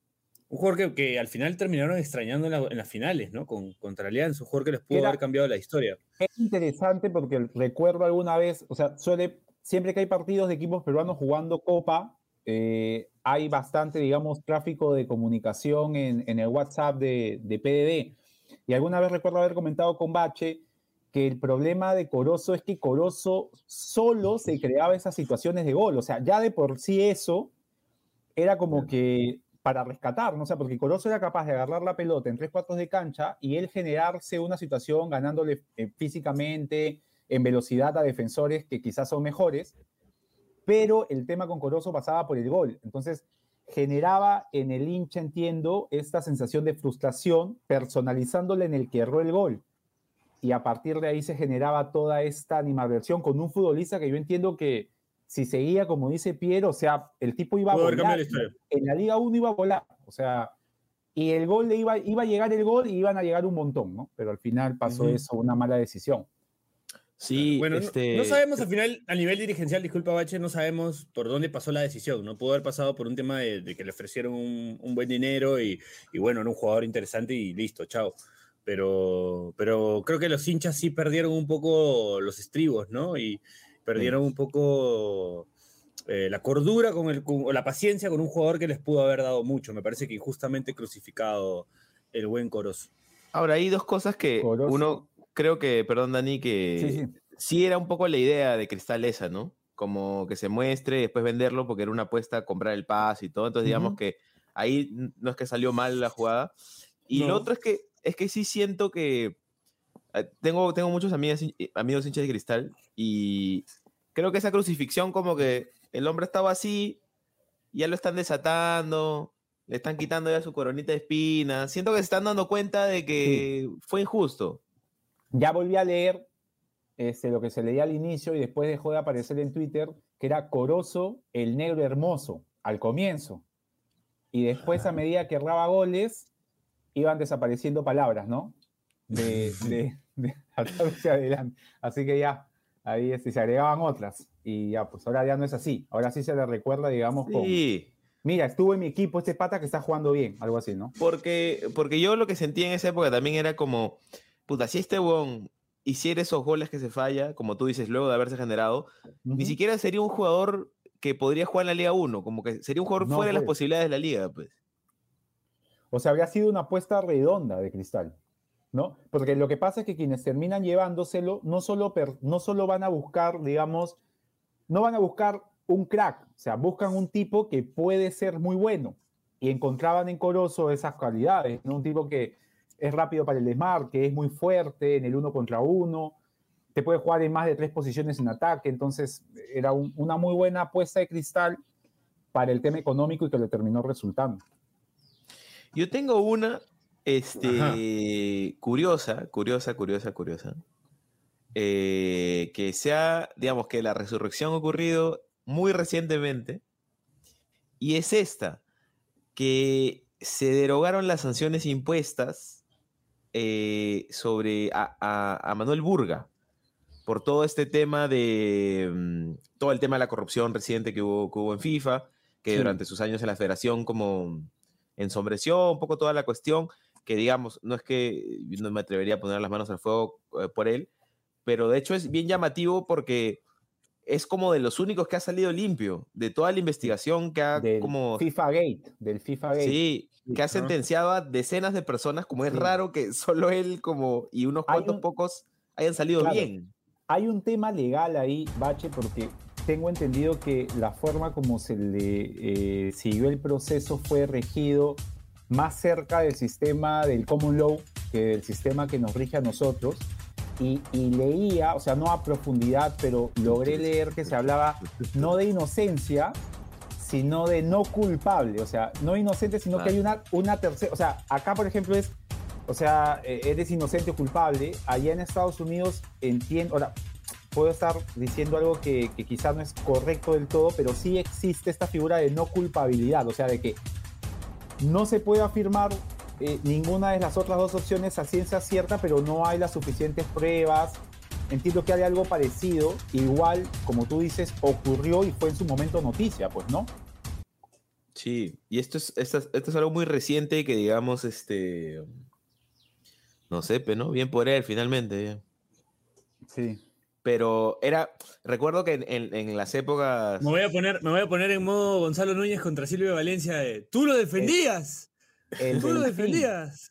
un jugador que, que al final terminaron extrañando en, la- en las finales, ¿no? Con, contra Alianza, un jugador que les pudo Era- haber cambiado la historia. Es interesante porque recuerdo alguna vez, o sea, suele, siempre que hay partidos de equipos peruanos jugando Copa, eh, hay bastante, digamos, tráfico de comunicación en, en el WhatsApp de, de PDD. Y alguna vez recuerdo haber comentado con Bache que el problema de Corozo es que Corozo solo se creaba esas situaciones de gol. O sea, ya de por sí eso era como que para rescatar, ¿no? O sea, porque Corozo era capaz de agarrar la pelota en tres cuartos de cancha y él generarse una situación ganándole eh, físicamente, en velocidad a defensores que quizás son mejores, pero el tema con Corozo pasaba por el gol. Entonces, generaba en el hincha, entiendo, esta sensación de frustración, personalizándole en el que erró el gol. Y a partir de ahí se generaba toda esta animadversión con un futbolista que yo entiendo que si seguía, como dice Piero, o sea, el tipo iba a volar. En la Liga 1 iba a volar. O sea, y el gol le iba, iba a llegar el gol y iban a llegar un montón, ¿no? Pero al final pasó eso, una mala decisión. Sí, Bueno, no- este, no, sabemos al final, a nivel dirigencial, disculpa Bache, no sabemos por dónde pasó la decisión, ¿no? Pudo haber pasado por un tema de, de que le ofrecieron un, un buen dinero y, y bueno, era un jugador interesante y listo, chao. Pero, pero creo que los hinchas sí perdieron un poco los estribos, ¿no? Y perdieron un poco eh, la cordura con el, con- o la paciencia con un jugador que les pudo haber dado mucho. Me parece que injustamente crucificado el buen Corozo. Ahora, hay dos cosas que Corozo. uno, creo que, perdón Dani, que Sí, sí. sí era un poco la idea de Cristal esa, ¿no? Como que se muestre y después venderlo porque era una apuesta a comprar el pase y todo. Entonces, digamos Ujú. que ahí no es que salió mal la jugada. Y No. lo otro es que, es que sí siento que eh, tengo, tengo muchos amigos, amigos hinchas de Cristal y creo que esa crucifixión como que el hombre estaba así, ya lo están desatando, le están quitando ya su coronita de espinas. Siento que se están dando cuenta de que fue injusto. Ya volví a leer este, lo que se leía al inicio y después dejó de aparecer en Twitter, que era Corozo, el negro hermoso, al comienzo. Y después, a medida que erraba goles, iban desapareciendo palabras, ¿no? De, <laughs> de, de atrás hacia adelante. Así que ya, ahí este, se agregaban otras. Y ya, pues ahora ya no es así. Ahora sí se le recuerda, digamos, con, Sí. mira, estuvo en mi equipo este pata que está jugando bien, algo así, ¿no? Porque, porque yo lo que sentía en esa época también era como, puta, si este weón hiciera esos goles que se falla, como tú dices, luego de haberse generado, ni siquiera sería un jugador que podría jugar en la Liga 1, como que sería un jugador No, fuera de las pues. posibilidades de la liga, pues. O sea, habría sido una apuesta redonda de cristal, ¿no? Porque lo que pasa es que quienes terminan llevándoselo no solo, per- no solo van a buscar, digamos, no van a buscar un crack, o sea, buscan un tipo que puede ser muy bueno. Y encontraban en Corozo esas cualidades, ¿no? Un tipo que es rápido para el desmar, que es muy fuerte en el uno contra uno, te puede jugar en más de tres posiciones en ataque, entonces era un- una muy buena apuesta de cristal para el tema económico y que le terminó resultando. Yo tengo una, este, curiosa, curiosa, curiosa, curiosa, eh, que sea, digamos, que la resurrección ha ocurrido muy recientemente, y es esta, que se derogaron las sanciones impuestas eh, sobre a, a- a Manuel Burga por todo este tema de mm, todo el tema de la corrupción reciente que hubo, que hubo en FIFA, que Sí. durante sus años en la federación como ensombreció un poco toda la cuestión, que digamos, no es que no me atrevería a poner las manos al fuego eh, por él, pero de hecho es bien llamativo porque es como de los únicos que ha salido limpio de toda la investigación que ha del como FIFA Gate, del FIFA Gate. sí, que ha sentenciado a decenas de personas, como es Sí. raro que <laughs> solo él como y unos cuantos un- pocos hayan salido Claro. bien. Hay un tema legal ahí, Bache, porque tengo entendido que la forma como se le eh, siguió el proceso fue regido más cerca del sistema del common law que del sistema que nos rige a nosotros. Y, y leía, o sea, no a profundidad, pero logré leer que se hablaba no de inocencia, sino de no culpable. O sea, no inocente, sino que hay una, una tercera. O sea, acá, por ejemplo, es. O sea, eh, eres inocente o culpable. Allá en Estados Unidos entiendo. Ahora, puedo estar diciendo algo que, que quizás no es correcto del todo, pero sí existe esta figura de no culpabilidad. O sea, de que no se puede afirmar eh, ninguna de las otras dos opciones a ciencia cierta, pero no hay las suficientes pruebas. Entiendo que hay algo parecido, igual, como tú dices, ocurrió y fue en su momento noticia, pues, ¿no? Sí, y esto es, esto es, esto es algo muy reciente que digamos, este, no sé, pero no, bien por él finalmente. Sí. Pero era, recuerdo que en, en- en las épocas... Me voy a poner, me voy a poner en modo Gonzalo Núñez contra Silvio Valencia de ¡Tú lo defendías! El ¡Tú lo defendías!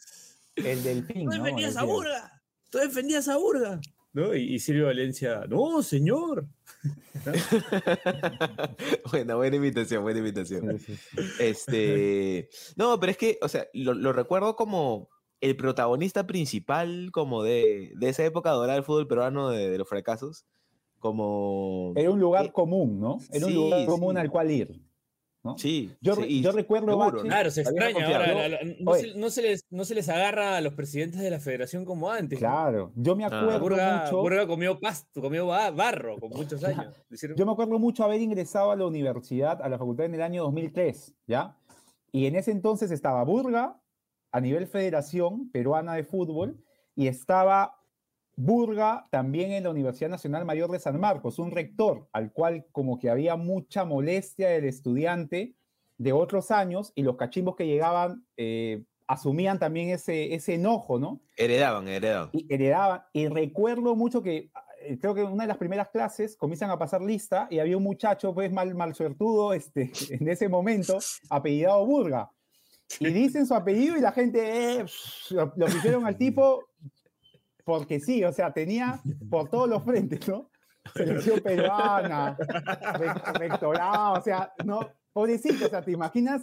El delfín, ¡Tú ¿no? defendías a Decía. Burga! ¡Tú defendías a Burga! ¿No? Y, y Silvio Valencia, ¡No, señor! <laughs> buena, buena invitación, buena invitación. Este, <laughs> no, pero es que, o sea, lo, lo recuerdo como el protagonista principal como de, de esa época dorada del fútbol peruano de, de los fracasos, como... Era un lugar Eh, común, ¿no? Era un sí, lugar común sí. al cual ir. ¿No? Sí, Yo, sí, recuerdo, seguro. Claro, se extraña confiable. ahora. la- la- no, se, no se les, no se les agarra a los presidentes de la federación como antes. Claro, yo me Ah. acuerdo Burga, mucho. Burga comió pasto, comió ba- barro con muchos años. Yo me acuerdo mucho haber ingresado a la universidad, a la facultad en el año 2003, ¿ya? Y en ese entonces estaba Burga a nivel federación peruana de fútbol y estaba Burga también en la Universidad Nacional Mayor de San Marcos, un rector al cual como que había mucha molestia del estudiante de otros años y los cachimbos que llegaban eh, asumían también ese, ese enojo, ¿no? Heredaban, heredaban. y heredaban. Y recuerdo mucho que eh, creo que en una de las primeras clases comienzan a pasar lista y había un muchacho pues mal, mal suertudo este, <laughs> en ese momento, apellidado Burga. Y dicen su apellido y la gente eh, lo, lo pusieron al tipo porque sí, o sea, tenía por todos los frentes, ¿no? Selección peruana, rec- rectorado, o sea, no, pobrecito, o sea, ¿te imaginas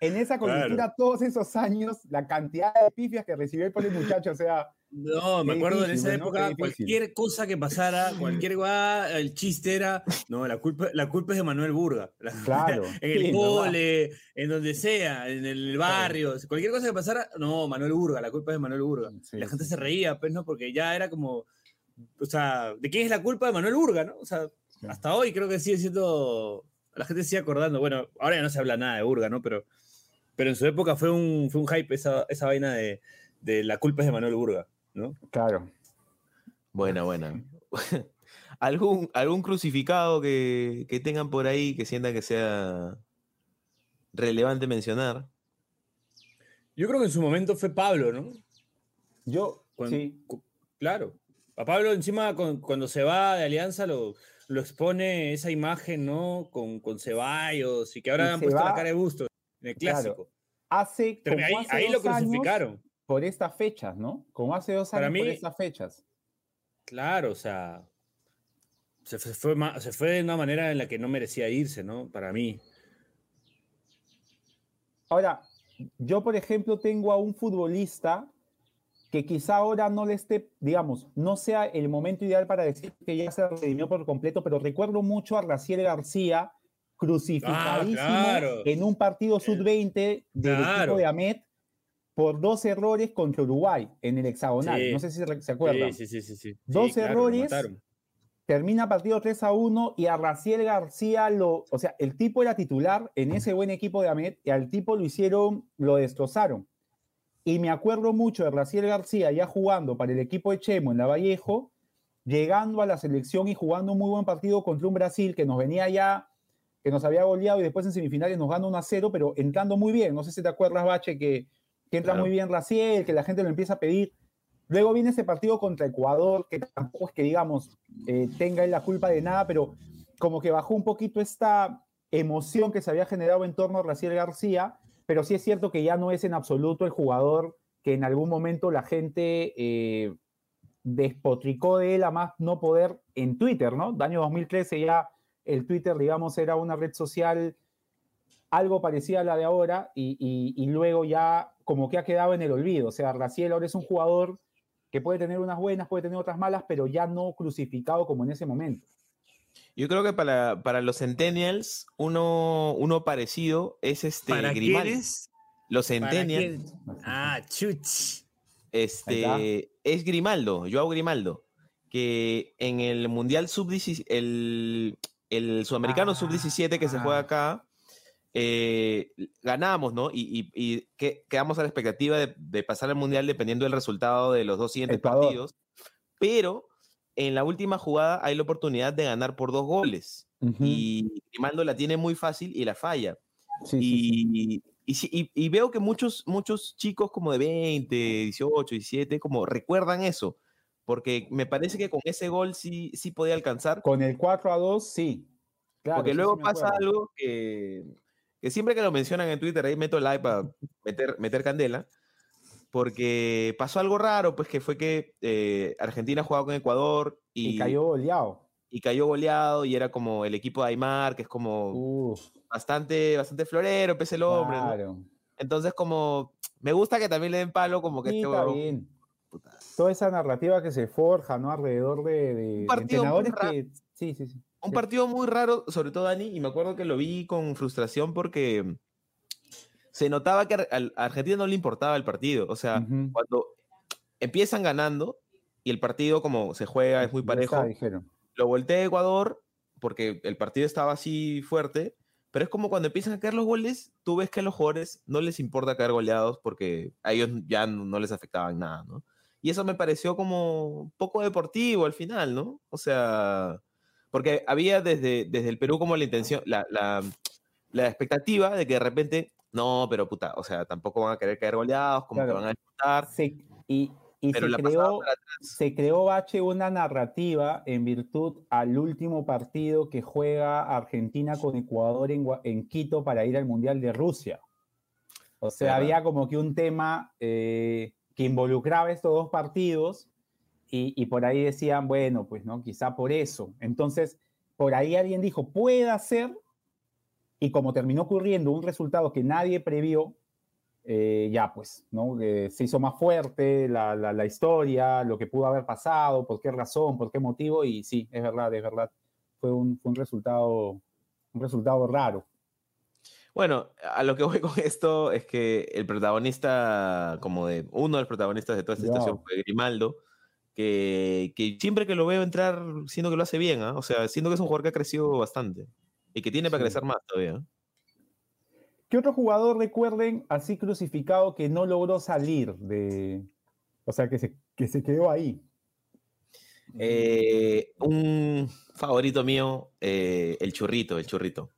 en esa Claro. coyuntura todos esos años la cantidad de pifias que recibió el pobre muchacho? O sea, No, me acuerdo en difícil, esa ¿no? época, difícil. cualquier cosa que pasara, cualquier guada, el chiste era, no, la culpa, la culpa es de Manuel Burga. La- Claro, <laughs> en el cole, en donde sea, en el barrio, cualquier cosa que pasara, no, Manuel Burga, la culpa es de Manuel Burga. Sí, la gente sí. se reía, pues, ¿no? Porque ya era como, o sea, ¿de quién es la culpa de Manuel Burga, no? O sea, Sí. hasta hoy creo que sigue siendo, la gente sigue acordando, bueno, ahora ya no se habla nada de Burga, ¿no? Pero, pero en su época fue un, fue un hype esa, esa vaina de, de la culpa es de Manuel Burga, ¿no? Claro. Buena, buena. <laughs> ¿Algún, algún crucificado que, que tengan por ahí que sientan que sea relevante mencionar? Yo creo que en su momento fue Pablo, ¿no? Yo, Cuando- sí, cu- Claro. A Pablo encima con- cuando se va de Alianza lo, lo expone esa imagen, ¿no? Con, con Ceballos y que ahora Y han puesto la cara de busto en el Claro. clásico. hace, Pero como ahí, hace ahí lo crucificaron. por estas fechas, ¿no? Como hace dos Para años por estas fechas. Claro, o sea. Se, fue, se fue de una manera en la que no merecía irse, ¿no? Para mí. Ahora, yo, por ejemplo, tengo a un futbolista que quizá ahora no le esté, digamos, no sea el momento ideal para decir que ya se redimió por completo, pero recuerdo mucho a Raciel García crucificadísimo Ah, claro. en un partido sub-20 del Claro. equipo de Amet por dos errores contra Uruguay en el hexagonal. Sí. No sé si se, acuerdan. Sí, sí, sí, sí, Dos claro, errores, termina partido 3 a 1 y a Raciel García lo, o sea, el tipo era titular en ese buen equipo de Ahmed y al tipo lo hicieron, lo destrozaron. Y me acuerdo mucho de Raciel García ya jugando para el equipo de Chemo en la Vallejo, llegando a la selección y jugando un muy buen partido contra un Brasil que nos venía ya, que nos había goleado y después en semifinales nos gana 1 a 0, pero entrando muy bien. No sé si te acuerdas, Bache, que, que entra Claro. muy bien Raciel, que la gente lo empieza a pedir. Luego viene ese partido contra Ecuador, que tampoco es que, digamos, eh, tenga la culpa de nada, pero como que bajó un poquito esta emoción que se había generado en torno a Raciel García, pero sí es cierto que ya no es en absoluto el jugador que en algún momento la gente eh, despotricó de él a más no poder en Twitter, ¿no? Año 2013 ya el Twitter, digamos, era una red social algo parecida a la de ahora y, y- y luego ya como que ha quedado en el olvido. O sea, Raciel ahora es un jugador que puede tener unas buenas, puede tener otras malas, pero ya no crucificado como en ese momento. Yo creo que para, para los Centennials, uno, uno parecido es este ¿Para quiénes? Los ¿Para Centennials? Ah, chuch. este, es Grimaldo, Joao Grimaldo, que en el Mundial Sub-17, el, el Sudamericano Ah. Sub-17 que se juega acá, eh, ganamos, ¿no? Y, y- y que, quedamos a la expectativa de, de pasar al Mundial dependiendo del resultado de los dos siguientes Ecuador. partidos. Pero en la última jugada hay la oportunidad de ganar por dos goles. Y Grimaldo la tiene muy fácil y la falla. Sí, sí, sí. Y, y sí- y- y veo que muchos, muchos chicos como de 20, 18, 17, como recuerdan eso. Porque me parece que con ese gol sí, sí podía alcanzar. Con el 4 a 2, sí. Claro, porque luego sí pasa algo que, que siempre que lo mencionan en Twitter, ahí meto el like para meter, meter candela. Porque pasó algo raro, pues que fue que eh, Argentina jugaba con Ecuador y, Y cayó goleado. y cayó goleado y era como el equipo de Aymar, que es como Uf, bastante, bastante florero, pese el hombre, ¿no? claro. Entonces, como, me gusta que también le den palo, como que Sí, este está bien. Toda esa narrativa que se forja, ¿no? Alrededor de, de- entrenadores que... Sí, sí, sí. Un sí. partido muy raro, sobre todo Dani, y me acuerdo que lo vi con frustración porque se notaba que a Argentina no le importaba el partido. O sea, cuando empiezan ganando y el partido como se juega es muy está, parejo, dijeron. lo voltea Ecuador porque el partido estaba así fuerte, pero es como cuando empiezan a caer los goles, tú ves que a los jugadores no les importa caer goleados porque a ellos ya no, no les afectaban nada, ¿no? Y eso me pareció como poco deportivo al final, ¿no? O sea, porque había desde, desde el Perú como la intención, la, la, la expectativa de que de repente, no, pero puta, o sea, tampoco van a querer caer goleados, como que van a disputar, Se- y se, creó, se creó, Bache, una narrativa en virtud al último partido que juega Argentina con Ecuador en, en Quito para ir al Mundial de Rusia. O sea, había como que un tema eh, que involucraba estos dos partidos y, y por ahí decían, bueno, pues no, quizá por eso. Entonces, por ahí alguien dijo, puede ser, y como terminó ocurriendo un resultado que nadie previó, eh, ya pues, ¿no? Eh, se hizo más fuerte la, la- la historia, lo que pudo haber pasado, por qué razón, por qué motivo, y sí, es verdad, es verdad, fue un, fue un resultado, un resultado raro. Bueno, a lo que voy <laughs> con esto es que el protagonista, como de uno de los protagonistas de toda esta situación fue Grimaldo, que, que siempre que lo veo entrar, siento que lo hace bien, ¿ah? o sea, siento que es un jugador que ha crecido bastante y que tiene para Sí. crecer más todavía. ¿Qué otro jugador recuerden así crucificado que no logró salir de, o sea, que se, que se quedó ahí? Eh, un favorito mío, eh, el churrito, el churrito.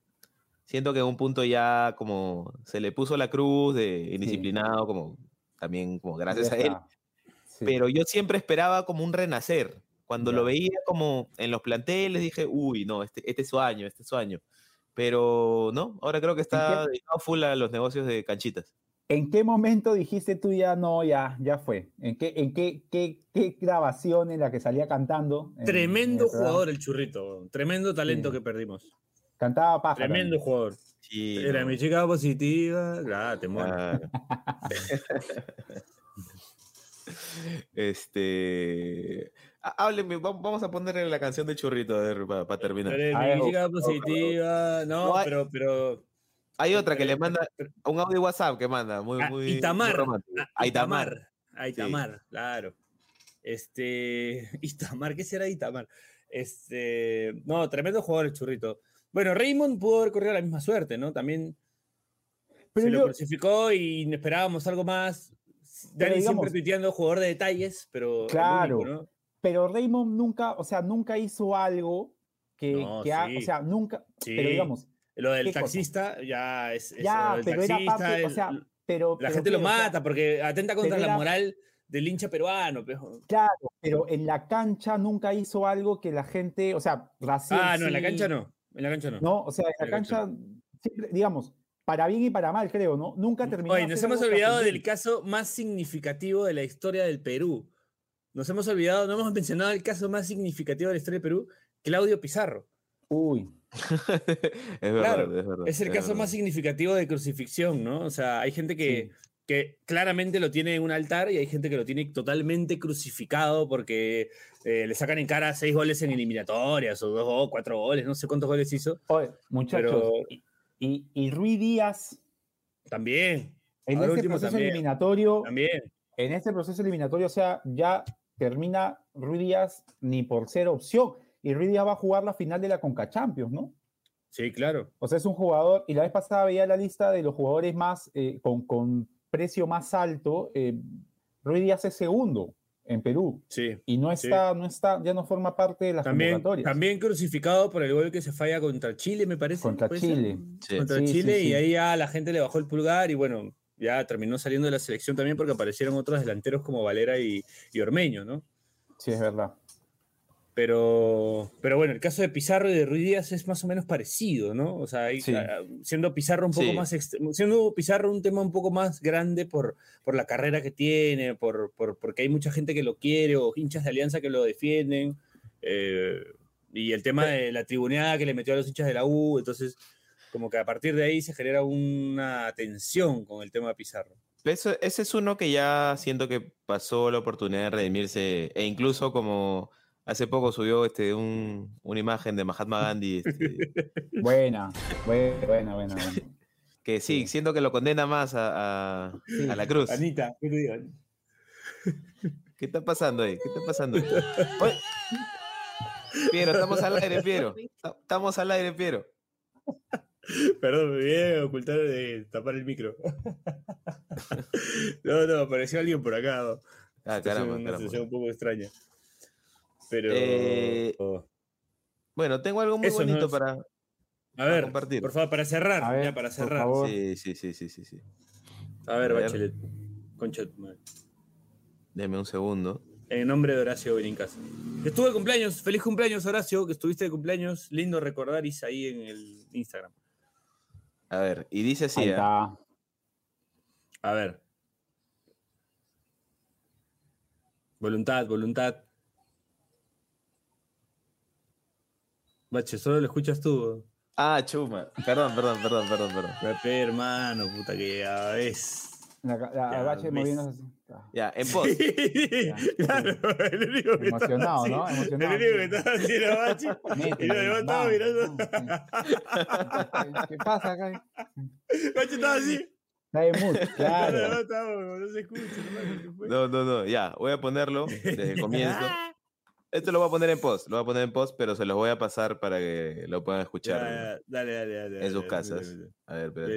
Siento que en un punto ya como se le puso la cruz de indisciplinado, como también como gracias a él. Sí. pero yo siempre esperaba como un renacer. Cuando lo veía como en los planteles dije, uy, no, este, este es su año, este es su año. Pero no, ahora creo que está dedicado full a los negocios de canchitas. ¿En qué momento dijiste tú ya no, ya, ya fue? ¿En qué, en qué, qué, qué grabación en la que salía cantando? en- en Tremendo el jugador el churrito. Tremendo talento Sí. que perdimos. Cantaba paja. Tremendo también. jugador. Sí, Era no, mi chica positiva. Claro, te muero. claro. <laughs> este. há- Háblenme, va- vamos a ponerle la canción de churrito a ver, para terminar. Ver, mi chica positiva. No, No hay- pero, pero. Hay otra que le manda un audio WhatsApp que manda, muy, a muy, muy Ah, Itamar. romántico. a A Itamar. A Itamar, claro. Este. <laughs> Itamar, ¿qué será Itamar? Este. No, tremendo jugador el churrito. Bueno, Raymond pudo haber corrido la misma suerte, ¿no? También Pero se lo crucificó y esperábamos algo más. Pero Dani digamos- siempre tuiteando jugador de detalles, pero. Claro. único, ¿no? Pero Raymond nunca, o sea, nunca hizo algo que, No, que ha- o sea, nunca, Sí. pero digamos, Lo del taxista ya es. es- ya, lo del pero era parte, o el- sea, pero... la pero gente lo. O sea, mata porque atenta contra pero la era- moral del hincha peruano. pejo. claro, pero en la cancha nunca hizo algo que la gente, o sea, Raciel Ah, no, en la cancha no. En la cancha no. No, o sea, en la cancha cancha, siempre, digamos, para bien y para mal, creo, ¿no? Nunca terminó. Oye, nos hemos olvidado del caso más significativo de la historia del Perú. Nos hemos olvidado, no hemos mencionado el caso más significativo de la historia del Perú, Claudio Pizarro. Uy, <laughs> es verdad, Claro, es verdad. Es el caso verdad. más significativo de crucifixión, ¿no? O sea, hay gente que, que claramente lo tiene en un altar y hay gente que lo tiene totalmente crucificado porque eh, le sacan en cara seis goles en eliminatorias o dos o cuatro goles, no sé cuántos goles hizo. Oye, muchachos, Pero- y, y, y Rui Díaz, También, en Ahora este último proceso también. eliminatorio, también. en este proceso eliminatorio, o sea, ya termina Rui Díaz ni por ser opción. Y Rui Díaz va a jugar la final de la Conca Champions, ¿no? Sí, claro. O sea, es un jugador, y la vez pasada veía la lista de los jugadores más, eh, con, con precio más alto, eh, Rui Díaz es segundo en Perú, Sí. y no Sí. está, no está, ya no forma parte de las También, convocatorias. también crucificado por el gol que se falla contra Chile, me parece. Contra. Chile. Sí. Contra Sí, Chile y ahí ya la gente le bajó el pulgar y bueno, ya terminó saliendo de la selección también porque aparecieron otros delanteros como Valera y, y Ormeño, ¿no? Sí, es verdad. Pero, pero bueno, el caso de Pizarro y de Ruiz Díaz es más o menos parecido, ¿no? O sea, Sí. ah, siendo Pizarro un poco Sí. más, siendo Pizarro un tema un poco más grande por, por la carrera que tiene, por, por- porque hay mucha gente que lo quiere o hinchas de Alianza que lo defienden, eh, y el tema de la tribuneada que le metió a los hinchas de la U, entonces como que a partir de ahí se genera una tensión con el tema de Pizarro. Eso- ese es uno que ya siento que pasó la oportunidad de redimirse, e incluso como hace poco subió este, un- una imagen de Mahatma Gandhi, este, <laughs> Buena, buena, buena, buena. <laughs> que sí, siento que lo condena más a, a- a la cruz. Anita, ¿qué te digo? <laughs> ¿Qué está pasando ahí? ¿Qué está pasando? ahí? Oye. Piero, estamos al aire, Piero. Ta- Estamos al aire, Piero. Perdón, me voy a ocultar de tapar el micro. no, no, apareció alguien por acá. Ah, es caramba, una caramba. situación un poco extraña. Pero. Eh, Bueno, tengo algo muy Eso no bonito es- para. a ver, compartir. por favor, para cerrar. A ver, ya, para por cerrar. favor. Sí, sí, sí, sí, sí, sí. A ver, A ver. Bachelet. Concha de tu madre. Deme un segundo. En nombre de Horacio Benincasa. Que estuvo de cumpleaños. Feliz cumpleaños, Horacio, que estuviste de cumpleaños. Lindo recordar Isa ahí en el Instagram. A ver, y dice así, Ahí está. A ver. Voluntad, voluntad. Bache, solo lo escuchas tú. Ah, chuma. Perdón, perdón, perdón, perdón, perdón. Pepe, hermano, puta que ya ves. La, la, Ya Abache ves. moviéndose así. Ya, en post. <laughs> claro, el único que estaba Emocionado, así, ¿no? Emocionado. El único que estaba así era Bache. <laughs> Y lo vamos, mirando. sí. ¿Qué pasa acá? Bache estaba así. Demás <laughs> claro. No, no, no, ya, voy a ponerlo desde el comienzo. Esto lo voy a poner en post, lo voy a poner en post, pero se los voy a pasar para que lo puedan escuchar ya, dale, dale, dale. en sus dale, casas. dale, dale. A ver, espérate.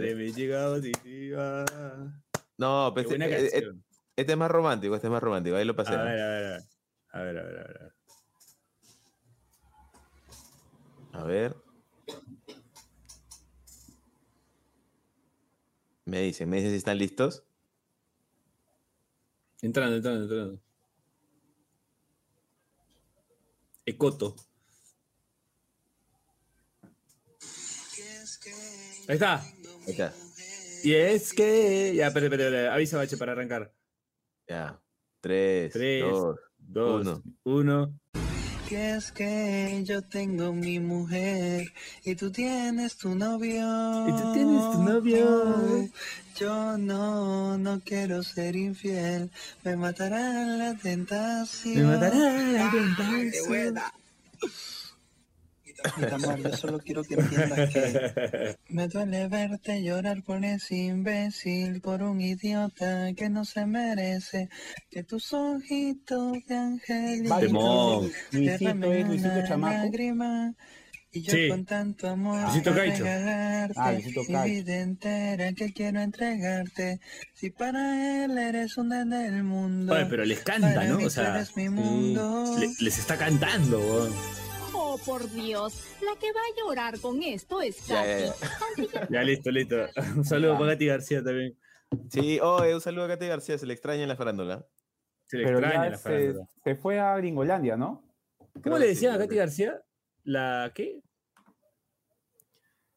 No, buena este, canción. este es más romántico, este es más romántico. Ahí lo pasé. A ver, a ver, a ver. A ver, a ver, a ver. A ver. Me dicen, me dicen si están listos. Entrando, entrando, entrando. Ecoto. Ahí está. Ahí está. Y es que. Ya, espera, espera. Avisa, bache, para arrancar. Ya. Tres, Tres, dos, Dos, Uno. uno. Que es que yo tengo mi mujer y tú tienes tu novio. Y tú tienes tu novio. Yo no, no quiero ser infiel. Me matará la tentación. Me matará la tentación. Mira, amor, yo solo quiero que entiendas que <laughs> me duele verte llorar por ese imbécil, por un idiota que no se merece que tus ojitos de angelito Temón. Luisito es Luisito Chamaco. lágrima. Y yo Sí. con tanto amor Luisito para Caicho. regalarte Ah, Luisito mi Caicho. vida entera que quiero entregarte. Si para él eres un nene del mundo. Oye, pero les canta, ¿no? O sea, eres mi mundo. le- les está cantando, weón. Oh, por Dios, la que va a llorar con esto es Ya, ya, Katy. Ya Ya, listo, listo. <laughs> <laughs> Un saludo para Gati García también. Sí, oh, un saludo a Katy García, se le extraña en la farándula. Se le Pero extraña ya la se, farándula. se fue a Gringolandia, ¿no? ¿Cómo Creo le sí, decían a Katy García? ¿La qué?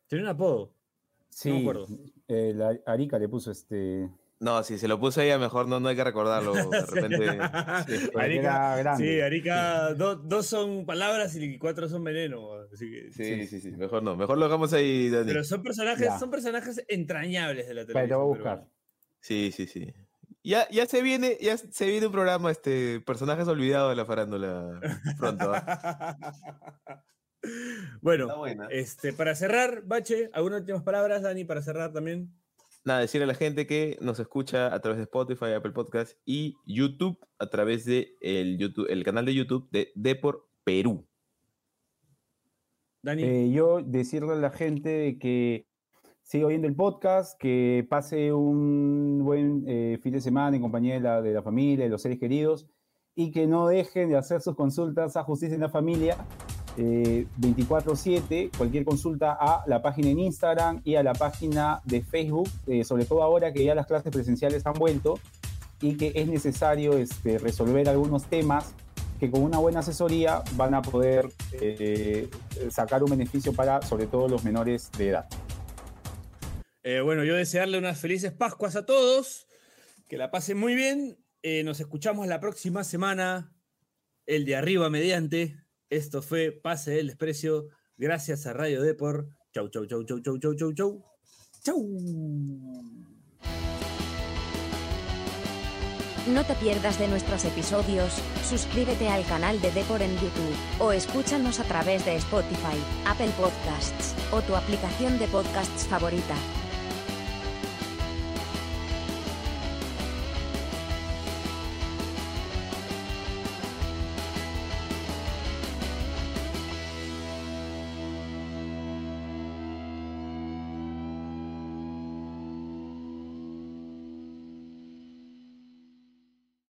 Tenía un apodo. Sí. No me acuerdo. Eh, la Arica le puso este. No, si se lo puso ella, mejor no, no hay que recordarlo. <laughs> De repente. <laughs> sí. Arica, sí, Arica, do- dos son palabras y cuatro son veneno. Así que, Sí, sí, sí, mejor no. Mejor lo dejamos ahí, Dani. Pero son personajes, Ya. son personajes entrañables de la televisión. te voy a buscar. peruana. Sí, sí, sí. Ya, ya se viene, ya se viene un programa, este, personajes olvidados de la farándula pronto. ¿ah? <laughs> bueno, este, para cerrar, Bache, ¿algunas últimas palabras, Dani, para cerrar también? Nada, decirle a la gente que nos escucha a través de Spotify, Apple Podcast y YouTube a través de el YouTube, el canal de YouTube de Depor Perú. Dani. Eh, yo decirle a la gente que siga oyendo el podcast, que pase un buen eh, fin de semana en compañía de la, de la familia, de los seres queridos, y que no dejen de hacer sus consultas a Justicia en la Familia eh, 24/7, cualquier consulta a la página en Instagram y a la página de Facebook, eh, sobre todo ahora que ya las clases presenciales han vuelto y que es necesario este, resolver algunos temas que con una buena asesoría van a poder eh, sacar un beneficio para sobre todo los menores de edad. Eh, bueno, yo desearle unas felices Pascuas a todos, que la pasen muy bien. Nos escuchamos la próxima semana, el de arriba mediante. Esto fue Pase del Desprecio, gracias a Radio Depor. Chau, chau, chau, chau, chau, chau, chau, chau. Chau. No te pierdas de nuestros episodios, suscríbete al canal de Depor en YouTube, o escúchanos a través de Spotify, Apple Podcasts, o tu aplicación de podcasts favorita.